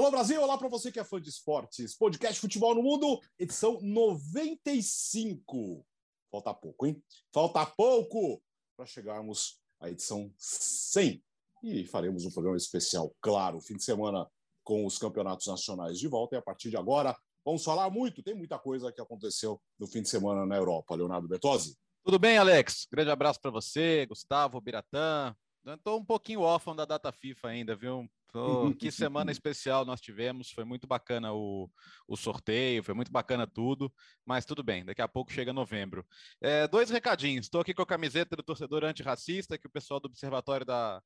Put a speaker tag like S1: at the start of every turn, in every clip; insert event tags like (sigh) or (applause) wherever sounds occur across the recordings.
S1: Alô Brasil, olá para você que é fã de esportes. Podcast Futebol no Mundo, edição 95. Falta pouco, hein? Falta pouco para chegarmos à edição 100. E faremos um programa especial, claro, fim de semana com os campeonatos nacionais de volta. E a partir de agora, vamos falar muito. Tem muita coisa que aconteceu no fim de semana na Europa. Leonardo Bertozzi.
S2: Tudo bem, Alex? Grande abraço para você, Gustavo, Biratã. Estou um pouquinho órfão da data FIFA ainda, viu? Tô, (laughs) que semana especial nós tivemos, foi muito bacana o, o sorteio, foi muito bacana tudo, mas tudo bem, daqui a pouco chega novembro. É, dois recadinhos, estou aqui com a camiseta do torcedor antirracista, que o pessoal do Observatório da,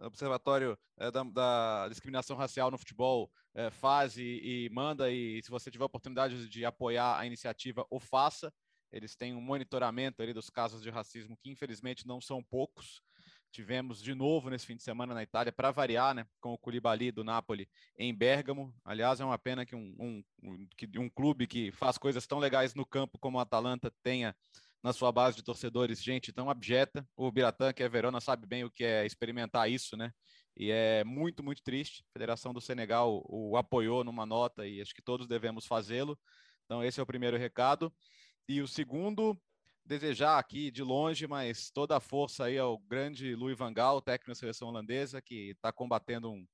S2: Observatório, é, da, da, Discriminação Racial no Futebol é, faz e, e manda, e se você tiver oportunidade de apoiar a iniciativa, o faça. Eles têm um monitoramento ali dos casos de racismo que infelizmente não são poucos. Tivemos de novo nesse fim de semana na Itália, para variar, né, com o Koulibaly do Napoli em Bergamo. Aliás, é uma pena que um, um, um, que um clube que faz coisas tão legais no campo como o Atalanta tenha na sua base de torcedores gente tão abjeta. O Biratã, que é Verona, sabe bem o que é experimentar isso, né? E é muito, muito triste. A Federação do Senegal o apoiou numa nota e acho que todos devemos fazê-lo. Então, esse é o primeiro recado. E o segundo desejar aqui de longe, mas toda a força aí ao grande Louis Van Gaal, técnico da seleção holandesa, que está combatendo um,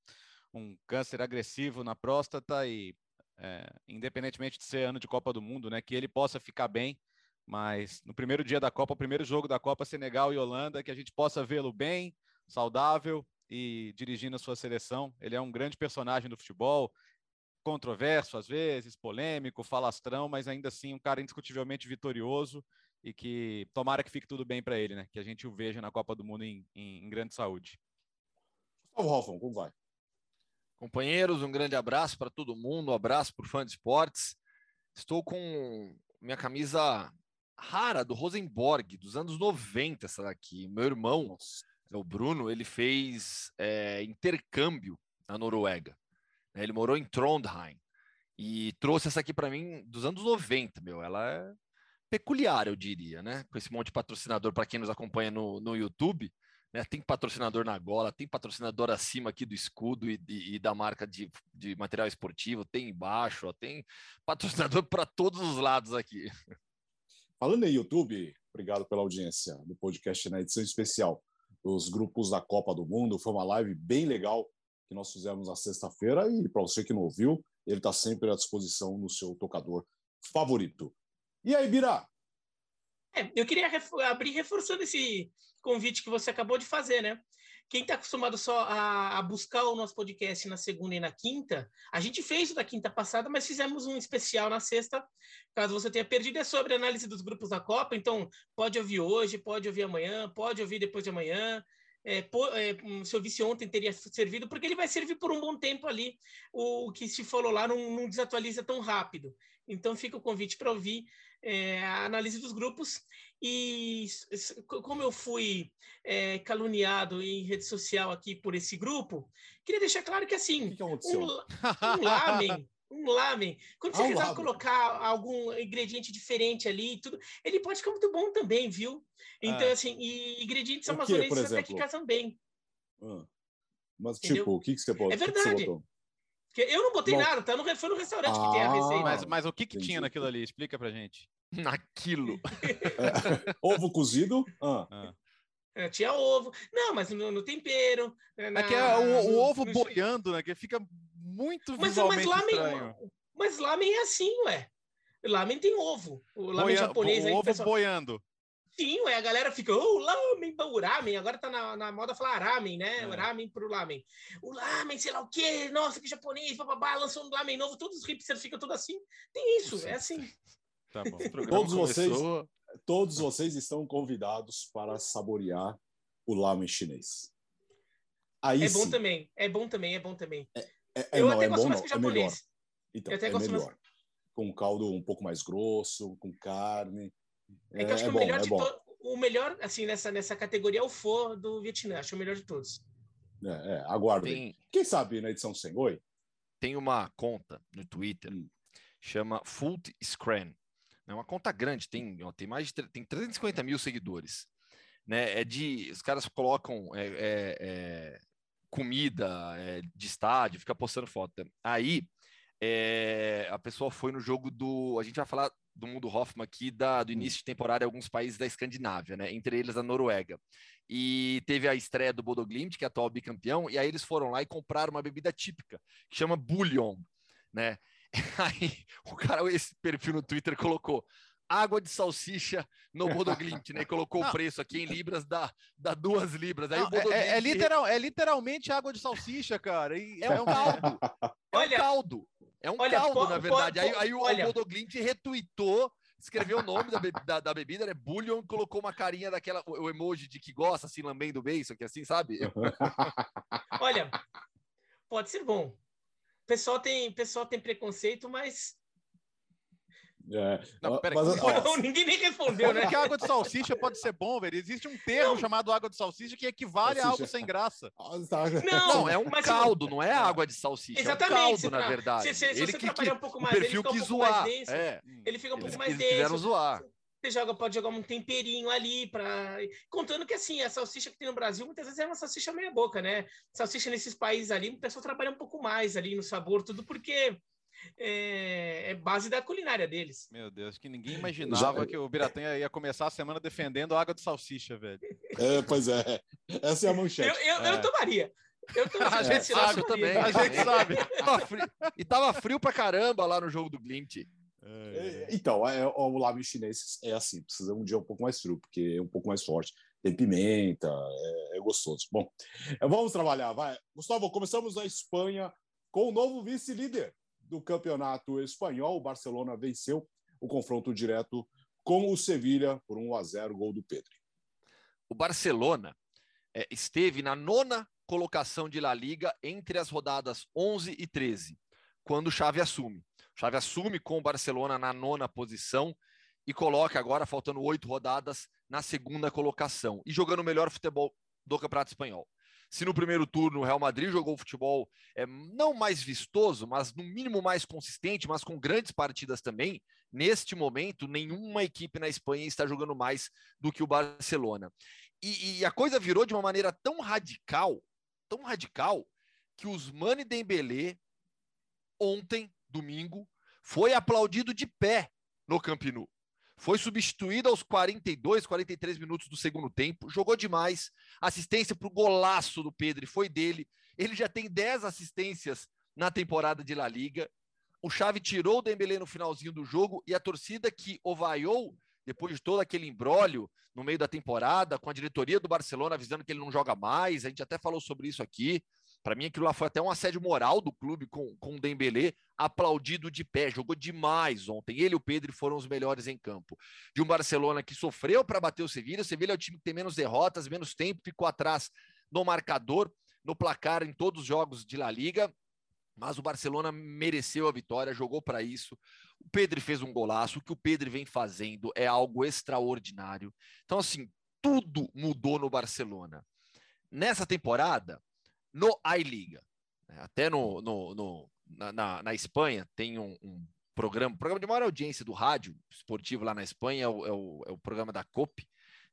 S2: um câncer agressivo na próstata e, é, independentemente de ser ano de Copa do Mundo, né, que ele possa ficar bem, mas no primeiro dia da Copa, o primeiro jogo da Copa, Senegal e Holanda, que a gente possa vê-lo bem, saudável e dirigindo a sua seleção. Ele é um grande personagem do futebol, controverso às vezes, polêmico, falastrão, mas ainda assim um cara indiscutivelmente vitorioso e que tomara que fique tudo bem para ele, né? Que a gente o veja na Copa do Mundo em, em, em grande saúde.
S1: Gustavo Hoffman, como vai?
S3: Companheiros, um grande abraço para todo mundo, um abraço para o fã de esportes. Estou com minha camisa rara do Rosenborg, dos anos 90, essa daqui. Meu irmão, Nossa. o Bruno, ele fez é, intercâmbio na Noruega. Ele morou em Trondheim e trouxe essa aqui para mim dos anos 90, meu. Ela é peculiar, eu diria, né? Com esse monte de patrocinador para quem nos acompanha no, no YouTube. Né? Tem patrocinador na gola, tem patrocinador acima aqui do escudo e, e, e da marca de, de material esportivo, tem embaixo, ó, tem patrocinador (laughs) para todos os lados aqui.
S1: Falando em YouTube, obrigado pela audiência do podcast na edição especial dos grupos da Copa do Mundo. Foi uma live bem legal que nós fizemos na sexta-feira e para você que não ouviu, ele está sempre à disposição no seu tocador favorito. E aí, Bira?
S4: É, eu queria abrir reforçando esse convite que você acabou de fazer, né? Quem está acostumado só a, a, buscar o nosso podcast na segunda e na quinta, a gente fez o da quinta passada, mas fizemos um especial na sexta, caso você tenha perdido, é sobre análise dos grupos da Copa. Então, pode ouvir hoje, pode ouvir amanhã, pode ouvir depois de amanhã é, é, se eu visse ontem, teria servido, porque ele vai servir por um bom tempo ali. O, o que se falou lá não, não, desatualiza tão rápido. Então, fica o convite para ouvir é, a análise dos grupos. E como eu fui é, caluniado em rede social aqui por esse grupo, queria deixar claro que, assim,
S1: que que
S4: um, um lamen um lamen. Quando você ah, quiser colocar algum ingrediente diferente ali, tudo, ele pode ficar muito bom também, viu? Então, ah. assim, e ingredientes amazonenses até que casam bem.
S1: Ah. Mas, Entendeu? tipo, o que, que você pode
S4: É verdade. Eu não botei bom. nada, tá? No, foi no restaurante ah, que tem a receita.
S2: Mas, mas o que, que tinha naquilo ali? Explica pra gente. (laughs)
S3: Naquilo.
S1: é. (laughs) Ovo cozido? Ah. ah.
S4: É, tinha ovo. Não, mas no, no tempero.
S2: Né, na, é que é o, o ovo no... boiando, né? Que fica muito mas, visualmente mas lamen, estranho.
S4: Mas lamen é assim, ué. Lamen tem ovo. O lamen Boia, japonês
S2: o
S4: aí.
S2: Ovo pessoal... boiando.
S4: Sim, ué, a galera fica, oh, lamen, o ramen, agora tá na, na moda falar ramen, né? É. Ramen pro lamen. O lamen, sei lá o quê, nossa, que japonês, bababá, lançou um lamen novo, todos os hipsters ficam tudo assim. Tem isso, Sim. é assim. (laughs)
S1: Tá bom. Todos vocês, todos vocês estão convidados para saborear o lamen chinês.
S4: Aí é bom também, é bom também, é bom também.
S1: É, é, é, eu não, até é gosto bom, mais que o japonês. É melhor. Então, eu até é gosto melhor. Mais... Com caldo um pouco mais grosso, com carne.
S4: É, que eu acho que é o melhor de to... o melhor, assim, nessa, nessa categoria é o pho do Vietnã. Acho o melhor de todos.
S1: É, é aguardem. Tem... Quem sabe na edição 100, oi?
S3: Tem uma conta no Twitter, hum. chama Food Scran. É uma conta grande, tem, ó, tem mais de tem 350 mil seguidores. Né? É de, os caras colocam é, é, é comida é, de estádio, fica postando foto. Aí é, a pessoa foi no jogo do. A gente vai falar do mundo Hoffman aqui da, do início de temporada em alguns países da Escandinávia, né? Entre eles a Noruega. E teve a estreia do Bodo Glimt, que é atual bicampeão, e aí eles foram lá e compraram uma bebida típica, que chama Bullion, né? (laughs) Aí o cara, esse perfil no Twitter colocou água de salsicha no Bodoglint, né? Colocou não. o preço aqui em libras, dá, dá duas libras. Aí não,
S2: o é, é, literal, é literalmente água de salsicha, cara. E é, é um (laughs) caldo.
S3: É um caldo. É um olha, caldo, na verdade. aí, aí o, o Bodoglint retweetou escreveu o nome da, be (laughs) da, da, bebida, né? Bullion, colocou uma carinha daquela, o, emoji de que gosta, assim, lambendo o beijo, que assim, sabe? (laughs)
S4: Olha, pode ser bom. O pessoal tem, pessoal tem preconceito, mas
S2: é, não, pera, mas, (laughs)
S4: ninguém nem respondeu,
S2: né? Porque água de salsicha pode ser bom, velho. Existe um termo não. chamado água de salsicha que equivale salsicha. a algo sem graça. (laughs)
S3: Não, não é um caldo, não é água de salsicha. Exatamente. É um caldo, na verdade. Se, se, se
S4: ele você que, trabalhar um pouco mais, ele fica um pouco zoar. mais denso. É. Ele fica um pouco mais denso. Quiseram
S3: zoar.
S4: Você joga, pode jogar um temperinho ali para contando que assim a salsicha que tem no Brasil muitas vezes é uma salsicha meia boca, né? Salsicha nesses países ali, o pessoal trabalha um pouco mais ali no sabor, tudo porque é, é, base da culinária deles.
S2: Meu Deus, que ninguém imaginava Já... que o Biratã ia começar a semana defendendo a água de salsicha, velho.
S1: É, pois é. Essa é a manchete.
S4: Eu, eu,
S1: é.
S4: eu tomaria. Eu (laughs) tô,
S3: a gente sabe também. A gente sabe. e tava frio pra caramba lá no jogo do Glint.
S1: É, então, é, o lame chinês é assim, precisa um dia um pouco mais frio, porque é um pouco mais forte. Tem pimenta, é, é gostoso. Bom, vamos trabalhar, vai. Gustavo, começamos na Espanha com o novo vice-líder, do Campeonato Espanhol, o Barcelona venceu o confronto direto com o Sevilha por 1 a 0, gol do Pedro.
S3: O Barcelona é, esteve na nona colocação de La Liga entre as rodadas 11 e 13, quando o Xavi assume. O Xavi assume com o Barcelona na nona posição e coloca agora, faltando oito rodadas, na segunda colocação e jogando o melhor futebol do Campeonato Espanhol. Se no primeiro turno o Real Madrid jogou futebol é, não mais vistoso, mas no mínimo mais consistente, mas com grandes partidas também, neste momento nenhuma equipe na Espanha está jogando mais do que o Barcelona. E, e a coisa virou de uma maneira tão radical, tão radical, que os Mani Dembélé ontem, domingo, foi aplaudido de pé no Camp Nou. Foi substituído aos 42, 43 minutos do segundo tempo. Jogou demais. Assistência para o golaço do Pedro foi dele. Ele já tem 10 assistências na temporada de La Liga. O Xavi tirou o Dembélé no finalzinho do jogo e a torcida que o vaiou depois de todo aquele embrólio no meio da temporada, com a diretoria do Barcelona avisando que ele não joga mais, a gente até falou sobre isso aqui. Para mim, aquilo lá foi até um assédio moral do clube com, com o Dembélé, aplaudido de pé, jogou demais ontem. Ele e o Pedro foram os melhores em campo. De um Barcelona que sofreu para bater o Sevilha, o Sevilha é o time que tem menos derrotas, menos tempo, ficou atrás no marcador, no placar em todos os jogos de La Liga, mas o Barcelona mereceu a vitória, jogou para isso. O Pedro fez um golaço, o que o Pedro vem fazendo é algo extraordinário. Então, assim, tudo mudou no Barcelona. Nessa temporada, no I-Liga. Né? Até no, no, no na, na, Espanha tem um, um, programa, programa de maior audiência do rádio esportivo lá na Espanha, é o, é o, é o programa da COP,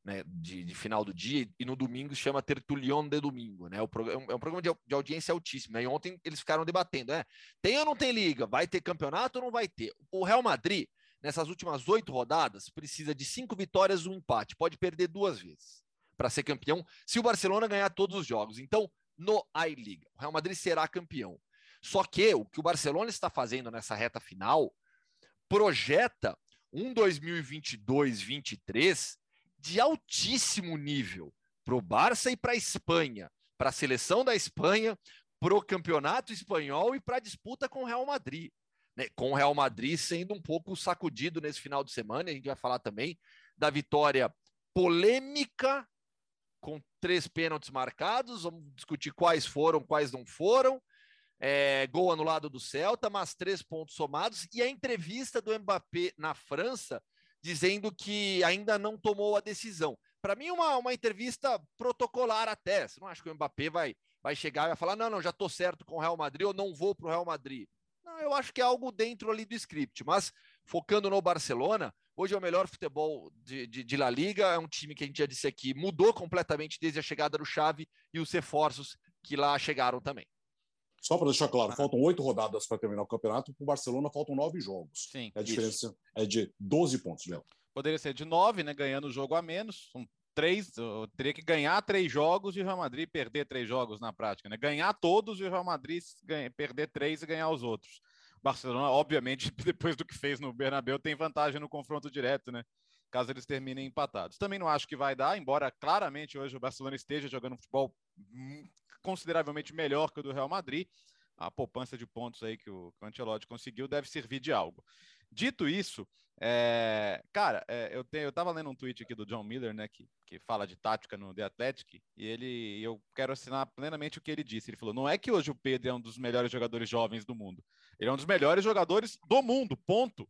S3: né, de, de, final do dia, e no domingo chama Tertulion de Domingo, né? O programa, é um programa de, de audiência altíssima. E ontem eles ficaram debatendo, né? Tem ou não tem liga? Vai ter campeonato ou não vai ter? O Real Madrid, nessas últimas oito rodadas, precisa de cinco vitórias um empate. Pode perder duas vezes para ser campeão se o Barcelona ganhar todos os jogos. Então, no I-Liga. O Real Madrid será campeão. Só que o que o Barcelona está fazendo nessa reta final projeta um 2022-23 de altíssimo nível para o Barça e para a Espanha, para a seleção da Espanha, para o campeonato espanhol e para a disputa com o Real Madrid. Né? Com o Real Madrid sendo um pouco sacudido nesse final de semana, a gente vai falar também da vitória polêmica com três pênaltis marcados, vamos discutir quais foram, quais não foram. É, gol anulado do Celta, mas três pontos somados. E a entrevista do Mbappé na França, dizendo que ainda não tomou a decisão. Para mim, uma, uma entrevista protocolar até. Você não acha que o Mbappé vai, vai chegar e vai falar: não, não, já estou certo com o Real Madrid ou não vou para o Real Madrid? Não, eu acho que é algo dentro ali do script. Mas focando no Barcelona, Hoje é o melhor futebol de, de, de, La Liga, é um time que a gente já disse aqui, mudou completamente desde a chegada do Xavi e os reforços que lá chegaram também.
S1: Só para deixar claro, faltam oito rodadas para terminar o campeonato. Para o Barcelona faltam nove jogos.
S2: Sim.
S1: A diferença isso. é de 12 pontos, Léo.
S2: Poderia ser de nove, né? Ganhando o jogo a menos. São três. Teria que ganhar três jogos e o Real Madrid perder três jogos na prática, né? Ganhar todos e o Real Madrid ganha, perder três e ganhar os outros. Barcelona, obviamente, (laughs) depois do que fez no Bernabéu, tem vantagem no confronto direto, né? Caso eles terminem empatados. Também não acho que vai dar, embora claramente hoje o Barcelona esteja jogando futebol consideravelmente melhor que o do Real Madrid. A poupança de pontos aí que o, que conseguiu deve servir de algo. Dito isso, é, cara, é, eu, tenho, eu tava lendo um tweet aqui do John Miller, né, que, que fala de tática no The Athletic, e ele, eu quero assinar plenamente o que ele disse. Ele falou: não é que hoje o Pedro é um dos melhores jogadores jovens do mundo, ele é um dos melhores jogadores do mundo, ponto.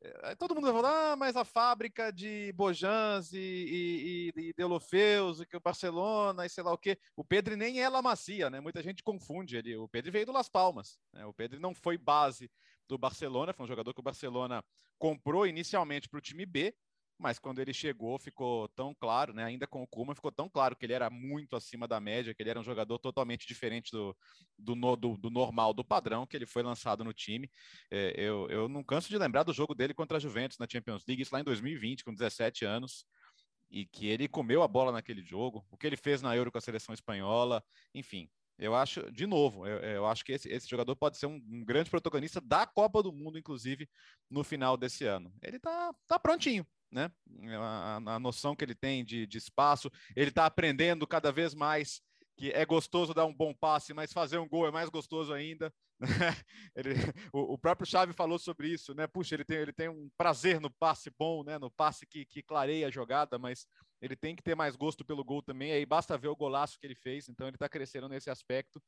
S2: É, todo mundo vai falar, ah, mas a fábrica de Bojans e, e, e, e Delofeus, e que o Barcelona, e sei lá o quê. O Pedro nem é La Macia, né? Muita gente confunde ele. O Pedro veio do Las Palmas. Né? O Pedro não foi base do Barcelona, foi um jogador que o Barcelona comprou inicialmente para o time B, mas quando ele chegou ficou tão claro, né, ainda com o Kuma, ficou tão claro que ele era muito acima da média, que ele era um jogador totalmente diferente do, do, do, do normal, do padrão, que ele foi lançado no time. É, eu, eu não canso de lembrar do jogo dele contra a Juventus na Champions League, isso lá em 2020, com 17 anos, e que ele comeu a bola naquele jogo, o que ele fez na Euro com a seleção espanhola, enfim. Eu acho, de novo, eu, eu acho que esse, esse, jogador pode ser um, um, grande protagonista da Copa do Mundo, inclusive, no final desse ano. Ele tá, tá prontinho, né? A, a noção que ele tem de, de espaço, ele está aprendendo cada vez mais que é gostoso dar um bom passe, mas fazer um gol é mais gostoso ainda. Né? (laughs) Ele, o, o, próprio Xavi falou sobre isso, né? Puxa, ele tem, ele tem um prazer no passe bom, né? No passe que, que clareia a jogada, mas ele tem que ter mais gosto pelo gol também. Aí basta ver o golaço que ele fez, então ele está crescendo nesse aspecto.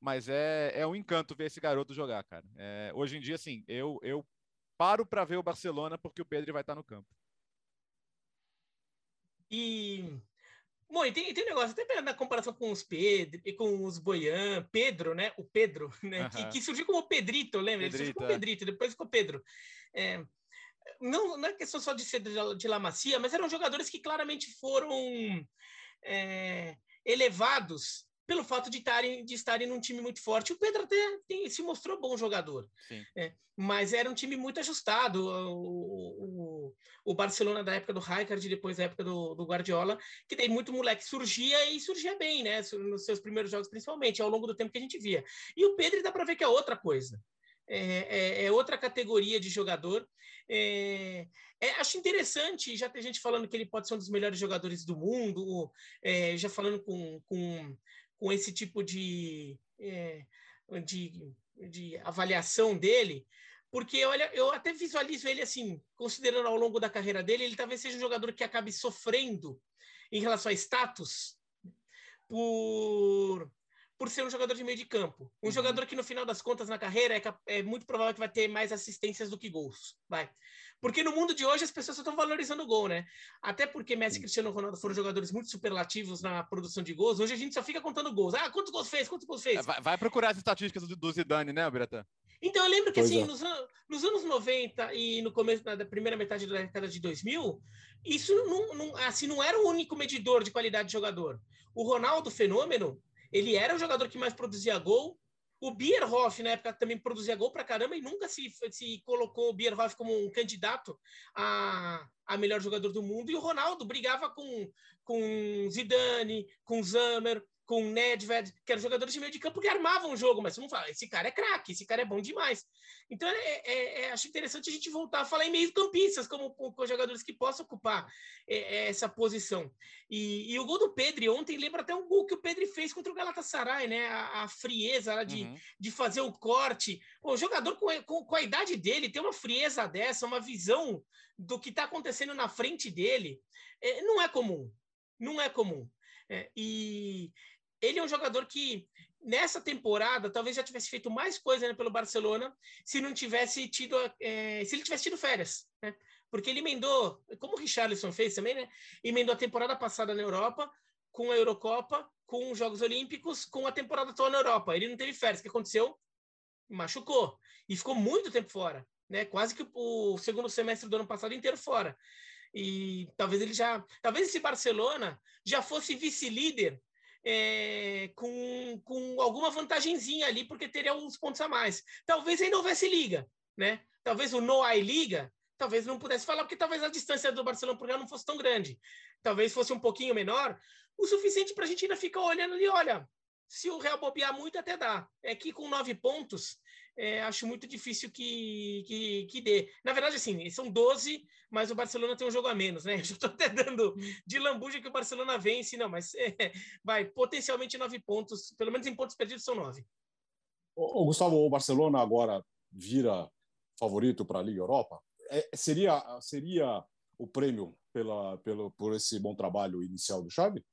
S2: Mas é, é um encanto ver esse garoto jogar, cara. É, hoje em dia, assim, eu, eu paro para ver o Barcelona porque o Pedro vai estar no campo.
S4: E Bom, e tem, tem um negócio, até na comparação com os Pedro e com os Boian, Pedro, né? O Pedro, né? Que, que, surgiu como Pedrito, lembra? Pedrito, Ele surgiu como é. Pedrito, depois ficou Pedro. É, não, não é questão só de ser de, de La Macia, mas eram jogadores que claramente foram é, elevados pelo fato de estarem, de estarem num time muito forte. O Pedro até tem, se mostrou bom jogador, é, mas era um time muito ajustado. O, o, o, Barcelona da época do Rijkaard e depois da época do, do, Guardiola, que tem muito moleque surgia e surgia bem, né? Nos seus primeiros jogos, principalmente, ao longo do tempo que a gente via. E o Pedro dá para ver que é outra coisa. É, é, é, outra categoria de jogador. É, é, acho interessante, já tem gente falando que ele pode ser um dos melhores jogadores do mundo, é, já falando com, com com esse tipo de, é, de, de avaliação dele, porque olha, eu até visualizo ele assim, considerando ao longo da carreira dele, ele talvez seja um jogador que acabe sofrendo em relação a status por por ser um jogador de meio de campo. Um uhum. jogador que, no final das contas, na carreira, é, é, muito provável que vai ter mais assistências do que gols. Vai. Porque no mundo de hoje as pessoas só estão valorizando o gol, né? Até porque Messi e Cristiano Ronaldo foram jogadores muito superlativos na produção de gols. Hoje a gente só fica contando gols. Ah, quantos gols fez? Quantos gols fez?
S2: Vai, vai procurar as estatísticas do, do Zidane, né, Biratan?
S4: Então eu lembro que pois assim, é. nos, nos, anos 90 e no começo da, da, primeira metade da década de 2000, isso não, não, assim, não era o único medidor de qualidade de jogador. O Ronaldo Fenômeno, ele era o jogador que mais produzia gol. O Bierhoff, na época, também produzia gol pra caramba e nunca se, se colocou o Bierhoff como um candidato a, a melhor jogador do mundo. E o Ronaldo brigava com, com Zidane, com Zamer, com Nedved, que eram jogadores de meio de campo que armavam o jogo, mas vamos falar, esse cara é craque, esse cara é bom demais. Então, é, é, é, acho interessante a gente voltar a falar em meio campistas, como com, jogadores que possam ocupar é, é, essa posição. E, e, o gol do Pedro ontem lembra até um gol que o Pedro fez contra o Galatasaray, né? A, a frieza de, uhum. de fazer o corte. o jogador com, com, com a idade dele tem uma frieza dessa, uma visão do que está acontecendo na frente dele, é, não é comum. Não é comum. É, e, ele é um jogador que nessa temporada talvez já tivesse feito mais coisa né, pelo Barcelona se não tivesse tido é, se ele tivesse tido férias, né? Porque ele emendou, como o Richarlison fez também, né? Emendou a temporada passada na Europa com a Eurocopa, com os Jogos Olímpicos, com a temporada toda na Europa. Ele não teve férias. O que aconteceu? Machucou e ficou muito tempo fora, né? Quase que o segundo semestre do ano passado inteiro fora. E talvez ele já, talvez esse Barcelona já fosse vice-líder é, com, com alguma vantagenzinha ali, porque teria uns pontos a mais. Talvez ainda houvesse liga, né? Talvez o no I liga, talvez não pudesse falar, porque talvez a distância do Barcelona para o não fosse tão grande. Talvez fosse um pouquinho menor, o suficiente para a gente ainda ficar olhando ali, olha, se o Real bobear muito, até dá. É que com nove pontos, é, acho muito difícil que, que, que, dê. Na verdade, assim, são 12, mas o Barcelona tem um jogo a menos, né? (laughs) Eu estou até dando de lambuja que o Barcelona vence, não, mas é, vai, potencialmente nove pontos, pelo menos em pontos perdidos são nove.
S1: O, Gustavo, o Barcelona agora vira favorito para a Liga Europa? É, seria, seria o prêmio pela, pelo, por esse bom trabalho inicial do Xavi?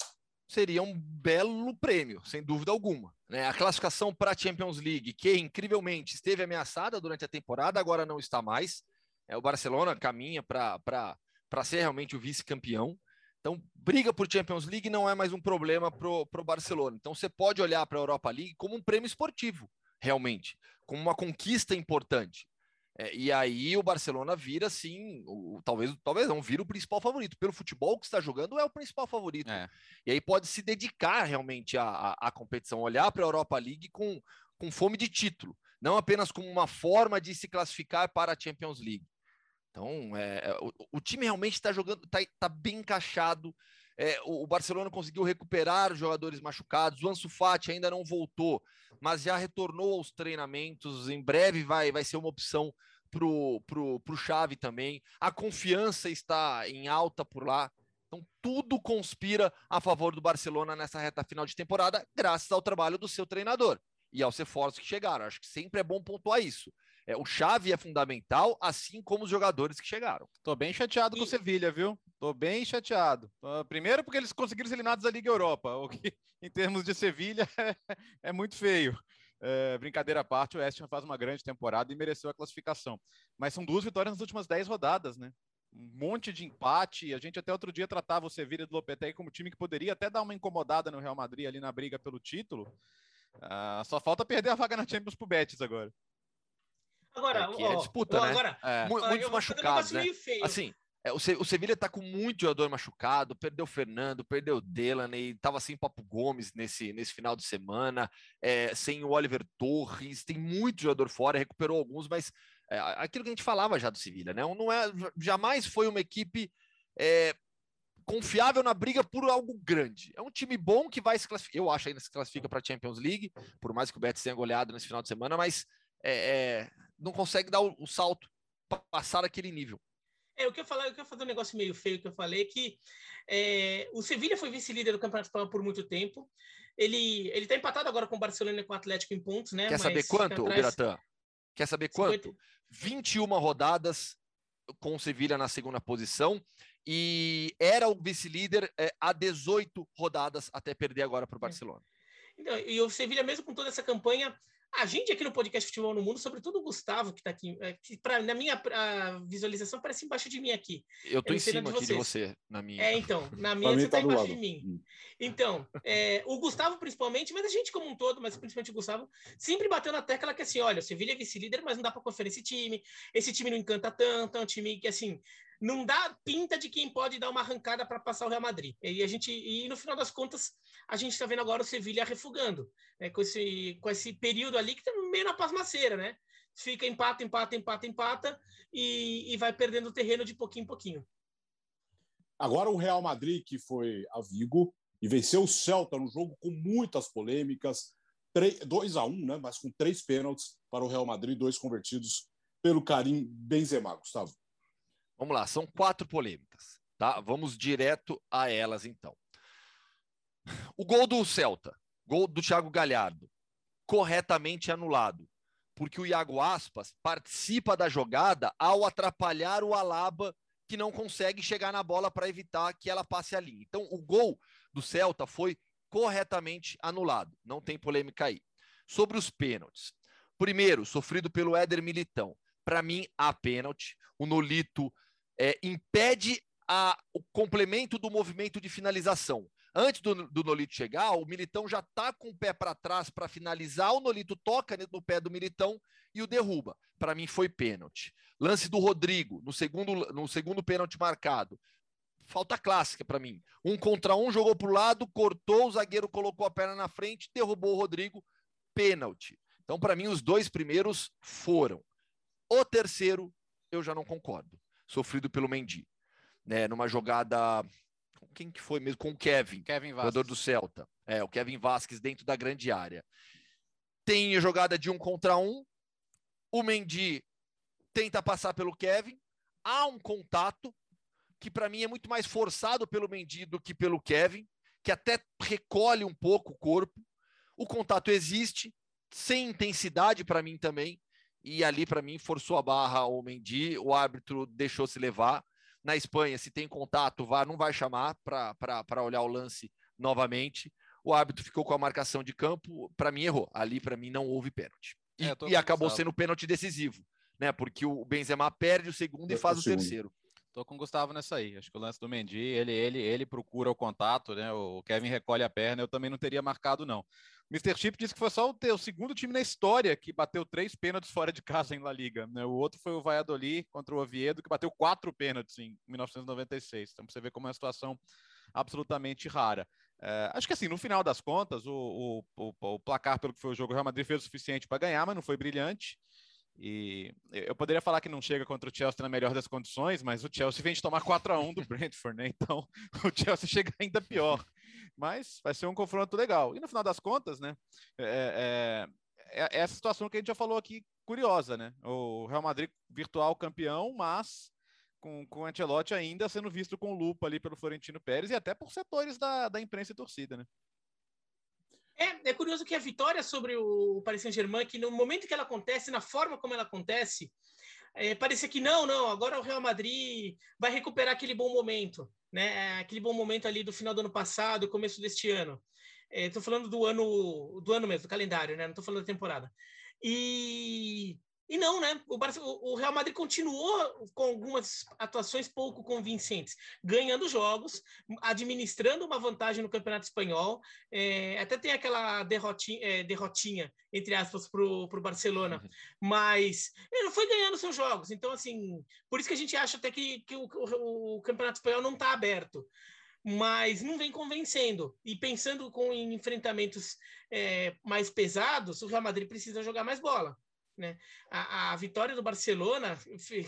S3: Seria um belo prêmio, sem dúvida alguma. Né? A classificação para a Champions League, que incrivelmente esteve ameaçada durante a temporada, agora não está mais. É, o Barcelona caminha para ser realmente o vice-campeão. Então, briga por Champions League não é mais um problema para o Barcelona. Então, você pode olhar para a Europa League como um prêmio esportivo, realmente, como uma conquista importante. É, e aí o Barcelona vira, sim, o, talvez, talvez não, vira o principal favorito. Pelo futebol que está jogando, é o principal favorito. É. E aí pode se dedicar realmente à, à, à competição, olhar para a Europa League com, com fome de título, não apenas como uma forma de se classificar para a Champions League. Então, é, é o, o, time realmente está jogando, está tá bem encaixado. É, o, Barcelona conseguiu recuperar jogadores machucados. O Ansu Fati ainda não voltou, mas já retornou aos treinamentos. Em breve vai, vai ser uma opção para o pro, pro Chave também. A confiança está em alta por lá. Então, tudo conspira a favor do Barcelona nessa reta final de temporada, graças ao trabalho do seu treinador e aos reforços que chegaram. Acho que sempre é bom pontuar isso. É, o Chave é fundamental, assim como os jogadores que chegaram.
S2: Tô bem chateado e... com o Sevilha, viu? Tô bem chateado. Primeiro porque eles conseguiram ser eliminados da Liga Europa, o que (laughs) em termos de Sevilha é, (laughs) é muito feio. É, brincadeira à parte, o West Ham faz uma grande temporada e mereceu a classificação. Mas são duas vitórias nas últimas dez rodadas, né? Um monte de empate. A gente até outro dia tratava o Sevilha do Lopetegui como time que poderia até dar uma incomodada no Real Madrid ali na briga pelo título. Uh, só falta perder a vaga na Champions pro Betis agora.
S4: Agora, é,
S3: ó, é disputa, né? Agora, é. Muitos machucados, né? Assim, é, o, Se, o Sevilha está com muito jogador machucado, perdeu o Fernando, perdeu o Delaney, estava sem Papo Gomes nesse, nesse final de semana, é, sem o Oliver Torres, tem muito jogador fora, recuperou alguns, mas é, aquilo que a gente falava já do Sevilha, né? Não é, jamais foi uma equipe é, confiável na briga por algo grande. É um time bom que vai se classificar, eu acho ainda se classifica para a Champions League, por mais que o Betis tenha goleado nesse final de semana, mas é, é, não consegue dar o, o salto para passar aquele nível.
S4: É, o que eu falei, eu quero fazer um negócio meio feio que eu falei, que é, o Sevilha foi vice-líder do Campeonato Espanhol por muito tempo. Ele ele está empatado agora com o Barcelona e com o Atlético em pontos, né?
S3: Quer saber quanto, atrás... Biratã? Quer saber quanto? 50... 21 rodadas com o Sevilha na segunda posição e era o vice-líder é, há 18 rodadas até perder agora para o é. Barcelona.
S4: Então, e o Sevilha, mesmo com toda essa campanha, a gente aqui no podcast Futebol no Mundo, sobretudo o Gustavo, que está aqui, é, que pra, na minha visualização parece embaixo de mim aqui.
S3: Eu estou em cima de aqui de você, na minha.
S4: É, então, na (laughs) minha você está tá embaixo lado. de mim. Então, é, o Gustavo principalmente, mas a gente como um todo, mas principalmente o Gustavo, sempre bateu na tecla que assim, olha, o Sevilha é vice-líder, mas não dá para conferir esse time, esse time não encanta tanto, é um time que assim, não dá pinta de quem pode dar uma arrancada para passar o Real Madrid. E a gente e no final das contas a gente está vendo agora o Sevilha refugando, né, com esse com esse período ali que está meio na pasmaceira, né? Fica empata, empata, empata, empata e, e vai perdendo terreno de pouquinho em pouquinho.
S1: Agora o Real Madrid que foi a Vigo e venceu o Celta no jogo com muitas polêmicas, 2 a 1, um, né, mas com três pênaltis para o Real Madrid, dois convertidos pelo Karim Benzema, Gustavo.
S3: Vamos lá, são quatro polêmicas, tá? Vamos direto a elas então. O gol do Celta, gol do Thiago Galhardo, corretamente anulado, porque o Iago Aspas participa da jogada ao atrapalhar o Alaba que não consegue chegar na bola para evitar que ela passe ali. Então, o gol do Celta foi corretamente anulado. Não tem polêmica aí. Sobre os pênaltis. Primeiro, sofrido pelo Éder Militão. Para mim, há pênalti. O Nolito é, impede a, o complemento do movimento de finalização. Antes do, do Nolito chegar, o Militão já está com o pé para trás para finalizar, o Nolito toca no pé do Militão e o derruba. Para mim foi pênalti. Lance do Rodrigo, no segundo, no segundo pênalti marcado. falta clássica para mim. Um contra um, jogou para o lado, cortou, o zagueiro colocou a perna na frente, derrubou o Rodrigo, pênalti. Então, para mim, os dois primeiros foram. O terceiro, eu já não concordo. Sofrido pelo Mendy. Né, numa jogada. Quem que foi mesmo? Com o Kevin,
S2: Kevin
S3: Vasquez. jogador do Celta. É, o Kevin Vasquez dentro da grande área. Tem a jogada de um contra um. O Mendy tenta passar pelo Kevin. Há um contato que para mim é muito mais forçado pelo Mendy do que pelo Kevin, que até recolhe um pouco o corpo. O contato existe, sem intensidade para mim também, e ali para mim forçou a barra o Mendy, o árbitro deixou se levar. Na Espanha, se tem contato, vá, não vai chamar para olhar o lance novamente. O árbitro ficou com a marcação de campo, para mim errou. Ali para mim não houve pênalti. E, é, e acabou sendo pênalti decisivo, né? Porque o Benzema perde o segundo e faz o, o terceiro.
S2: Tô com o Gustavo nessa aí. Acho que o lance do Mendy, ele, ele, ele procura o contato, né? O Kevin recolhe a perna, eu também não teria marcado, não. O Mr. Chip disse que foi só o, o segundo time na história que bateu três pênaltis fora de casa em La Liga. Né? O outro foi o Valladolid contra o Oviedo, que bateu quatro pênaltis em 1996. Então, você vê como é uma situação absolutamente rara. É, acho que assim, no final das contas, o, o, o, o placar pelo que foi o jogo, o Real Madrid fez o suficiente para ganhar, mas não foi brilhante. E eu poderia falar que não chega contra o Chelsea na melhor das condições, mas o Chelsea vem de tomar 4 a 1 do Brentford, né? Então (laughs) o Chelsea chega ainda pior. Mas vai ser um confronto legal. E no final das contas, né? É, é, é, essa situação que a gente já falou aqui, curiosa, né? O Real Madrid virtual campeão, mas com, com o Ancelotti ainda sendo visto com lupa ali pelo Florentino Pérez e até por setores da, da imprensa e torcida, né?
S4: É, é curioso que a vitória sobre o Paris Saint-Germain, que no momento que ela acontece, na forma como ela acontece, é, parecia que não, não, agora o Real Madrid vai recuperar aquele bom momento, né? Aquele bom momento ali do final do ano passado, começo deste ano. Estou é, falando do ano, do ano mesmo, do calendário, né? Não estou falando da temporada. E e não, né? O, o, Real Madrid continuou com algumas atuações pouco convincentes, ganhando jogos, administrando uma vantagem no Campeonato Espanhol. É, até tem aquela derrotinha, é, derrotinha entre aspas, para o Barcelona, uhum. mas ele não foi ganhando seus jogos. Então, assim, por isso que a gente acha até que, que o, o, o Campeonato Espanhol não está aberto mas não vem convencendo. E pensando com em enfrentamentos é, mais pesados, o Real Madrid precisa jogar mais bola. Né? A, a vitória do Barcelona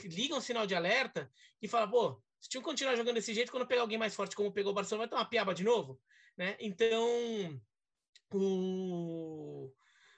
S4: liga um sinal de alerta e fala, pô, se tinham continuar jogando desse jeito, quando pegar alguém mais forte como pegou o Barcelona, vai tomar uma piaba de novo, né? Então, o,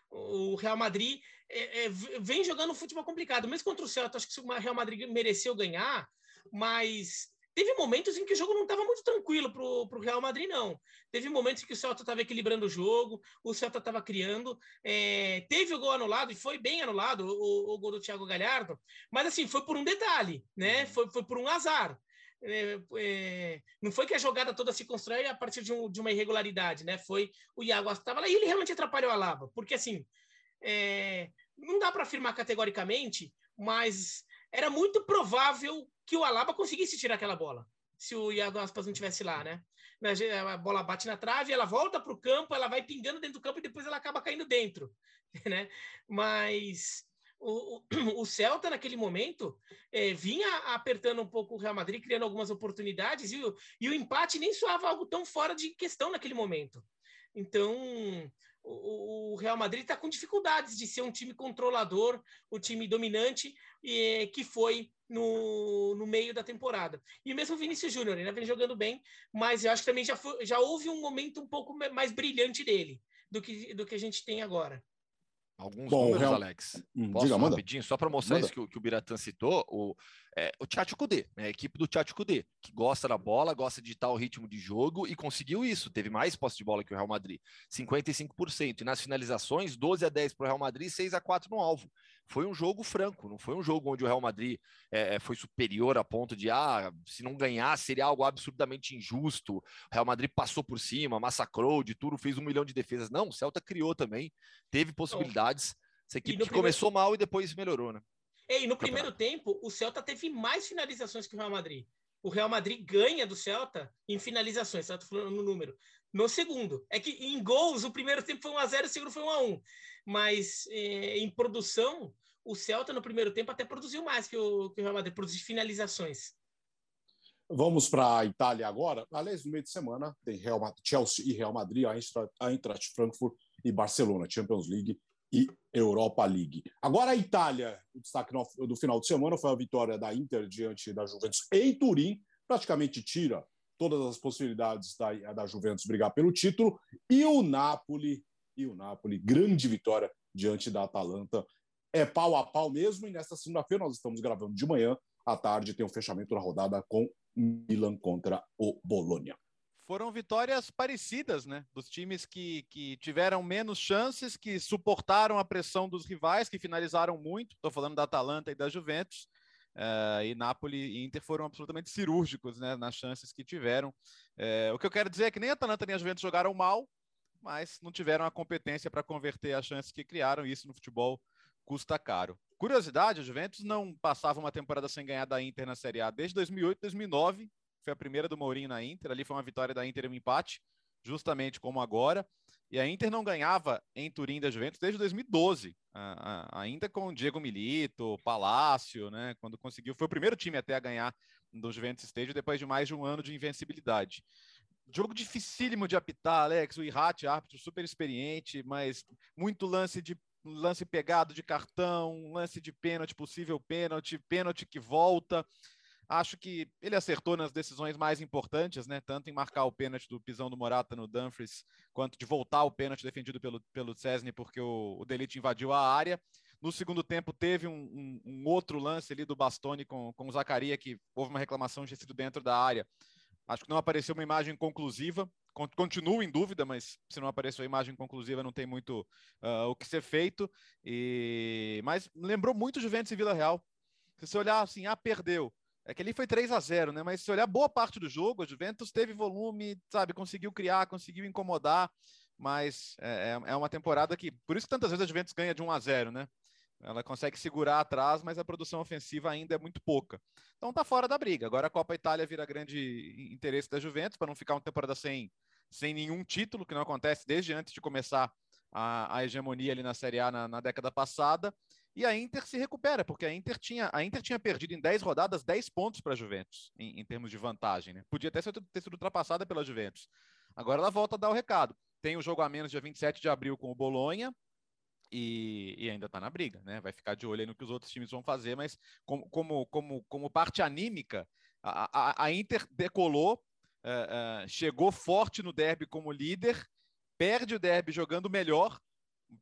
S4: o Real Madrid é, é, vem jogando um futebol complicado. Mesmo contra o Celta, acho que o Real Madrid mereceu ganhar, mas Teve momentos em que o jogo não estava muito tranquilo para o Real Madrid, não. Teve momentos em que o Celta estava equilibrando o jogo, o Celta estava criando. É, teve o gol anulado, e foi bem anulado, o, o, gol do Thiago Galhardo, mas assim, foi por um detalhe, né? Uhum. Foi, foi por um azar. É, é, não foi que a jogada toda se constrói a partir de, um, de uma irregularidade, né? Foi o Iago estava lá e ele realmente atrapalhou a Lava, porque assim é, não dá para afirmar categoricamente, mas era muito provável que o Alaba conseguisse tirar aquela bola, se o Iago Aspas não tivesse lá, né? A bola bate na trave, ela volta para o campo, ela vai pingando dentro do campo e depois ela acaba caindo dentro, (laughs) né? Mas o, o, (clears throat) o Celta, naquele momento, é, vinha apertando um pouco o Real Madrid, criando algumas oportunidades, e o, e o empate nem soava algo tão fora de questão naquele momento. Então, o, o Real Madrid está com dificuldades de ser um time controlador, o um time dominante, e, que foi no, no meio da temporada. E mesmo o Vinícius Júnior, ele vem jogando bem, mas eu acho que também já, foi, já houve um momento um pouco mais brilhante dele do que, do que a gente tem agora.
S3: Alguns Bom, números, real... Alex. Hum, Posso diga, rapidinho, só para mostrar manda. isso que, que o Biratan citou, o, é, o Tchatcho Kudê, né, a equipe do Tchatcho Kudê, que gosta da bola, gosta de o ritmo de jogo e conseguiu isso, teve mais posse de bola que o Real Madrid, 55%, e nas finalizações, 12 a 10 para o Real Madrid, 6 a 4 no alvo foi um jogo franco, não foi um jogo onde o Real Madrid é, é, foi superior a ponto de, ah, se não ganhar seria algo absurdamente injusto. O Real Madrid passou por cima, massacrou, de tudo, fez um milhão de defesas. Não, o Celta criou também, teve possibilidades. Essa equipe primeiro... começou mal e depois melhorou, né?
S4: E no primeiro tempo, o Celta teve mais finalizações que o Real Madrid. O Real Madrid ganha do Celta em finalizações, Celta falando no número. No segundo. É que em gols, o primeiro tempo foi 1x0, o segundo foi 1x1. Mas eh, em produção, o Celta no primeiro tempo até produziu mais que o, que o Real Madrid, produziu finalizações.
S1: Vamos para a Itália agora. Aliás, no meio de semana tem Real, Chelsea e Real Madrid, a Eintracht Frankfurt e Barcelona, Champions League e Europa League. Agora a Itália, o destaque do final de semana foi a vitória da Inter diante da Juventus em Turim, praticamente tira todas as possibilidades da, da Juventus brigar pelo título, e o Napoli, e o Napoli, grande vitória diante da Atalanta. É pau a pau mesmo, e nesta segunda-feira nós estamos gravando de manhã, à tarde tem o fechamento da rodada com Milan contra o Bologna.
S2: Foram vitórias parecidas, né? Dos times que, que tiveram menos chances, que suportaram a pressão dos rivais, que finalizaram muito. Estou falando da Atalanta e da Juventus. Uh, e Napoli e Inter foram absolutamente cirúrgicos né, nas chances que tiveram. Uh, o que eu quero dizer é que nem a Atalanta nem a Juventus jogaram mal, mas não tiveram a competência para converter as chances que criaram, e isso no futebol custa caro. Curiosidade, a Juventus não passava uma temporada sem ganhar da Inter na Série A desde 2008, 2009. Foi a primeira do Mourinho na Inter. Ali foi uma vitória da Inter e um empate, justamente como agora. E a Inter não ganhava em Turim da Juventus desde 2012, ainda com Diego Milito, Palácio, né? Quando conseguiu, foi o primeiro time até a ganhar do Juventus Stage depois de mais de um ano de invencibilidade. Jogo dificílimo de apitar, Alex. O Irate, árbitro super experiente, mas muito lance de lance pegado de cartão, lance de pênalti, possível pênalti, pênalti que volta. Acho que ele acertou nas decisões mais importantes, né? Tanto em marcar o pênalti do pisão do Morata no Dumfries, quanto de voltar o pênalti defendido pelo, pelo Cesny, porque o, o Delite invadiu a área. No segundo tempo, teve um, um, um, outro lance ali do Bastoni com, com o Zacaria, que houve uma reclamação de sido dentro da área. Acho que não apareceu uma imagem conclusiva continuo em dúvida, mas se não apareceu a imagem conclusiva, não tem muito uh, o que ser feito. E... Mas lembrou muito Juventus e Vila Real. Se você olhar assim, ah, perdeu. É que ali foi 3 a 0 né? Mas se olhar boa parte do jogo, a Juventus teve volume, sabe? Conseguiu criar, conseguiu incomodar. Mas é, é, é uma temporada que. Por isso que tantas vezes a Juventus ganha de 1 a 0 né? Ela consegue segurar atrás, mas a produção ofensiva ainda é muito pouca. Então tá fora da briga. Agora a Copa Itália vira grande interesse da Juventus para não ficar uma temporada sem, sem nenhum título, que não acontece desde antes de começar a, a hegemonia ali na Série A na, na, década passada. E a Inter se recupera, porque a Inter tinha, a Inter tinha perdido em 10 rodadas 10 pontos para a Juventus, em, em, termos de vantagem. Né? Podia até ter sido ultrapassada pela Juventus. Agora ela volta a dar o recado. Tem o jogo a menos dia 27 de abril com o Bolonha, e, e, ainda está na briga, né? Vai ficar de olho no que os outros times vão fazer, mas como, como, como, como parte anímica, a, a, a Inter decolou, uh, uh, chegou forte no derby como líder, perde o derby jogando melhor,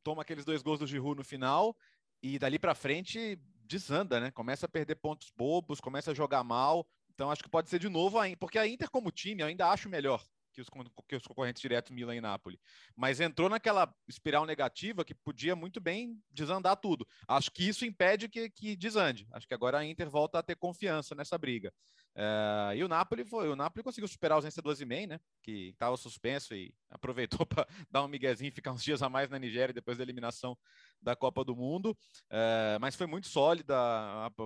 S2: toma aqueles dois gols do Giroud no final e dali para frente desanda, né? Começa a perder pontos bobos, começa a jogar mal. Então acho que pode ser de novo, porque a Inter como time eu ainda acho melhor que os, que os concorrentes diretos Milan e Napoli. Mas entrou naquela espiral negativa que podia muito bem desandar tudo. Acho que isso impede que, que desande. Acho que agora a Inter volta a ter confiança nessa briga. Uh, e o Napoli foi, o Napoli conseguiu superar os vencedores e né? Que estava suspenso e (laughs) aproveitou para dar um miguezinho ficar uns dias a mais na Nigéria depois da eliminação da Copa do Mundo. Uh, mas foi muito sólida,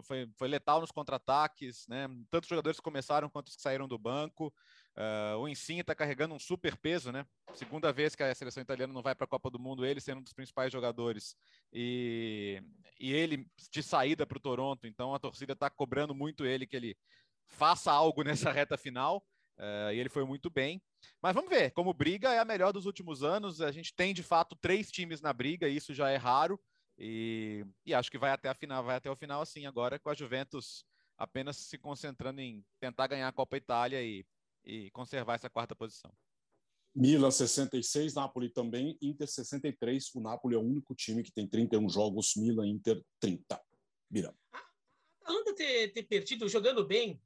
S2: foi, foi letal nos contra-ataques, né? Tanto os jogadores que começaram quanto os que saíram do banco. Uh, o Insigne está carregando um super peso, né? Segunda vez que a seleção italiana não vai para a Copa do Mundo, ele sendo um dos principais jogadores e, e ele de saída para o Toronto. Então a torcida está cobrando muito ele que ele faça algo (laughs) nessa reta final. Uh, e ele foi muito bem. Mas vamos ver, como briga é a melhor dos últimos anos. A gente tem de fato três times na briga, e isso já é raro. E, e acho que vai até a final, vai até o final assim agora com a Juventus apenas se concentrando em tentar ganhar a Copa Itália e e conservar essa quarta posição.
S1: Milan 66, Napoli também, Inter 63. O Napoli é o único time que tem 31 jogos, Milan Inter 30. Mira.
S4: A Atalanta ter, ter perdido jogando bem,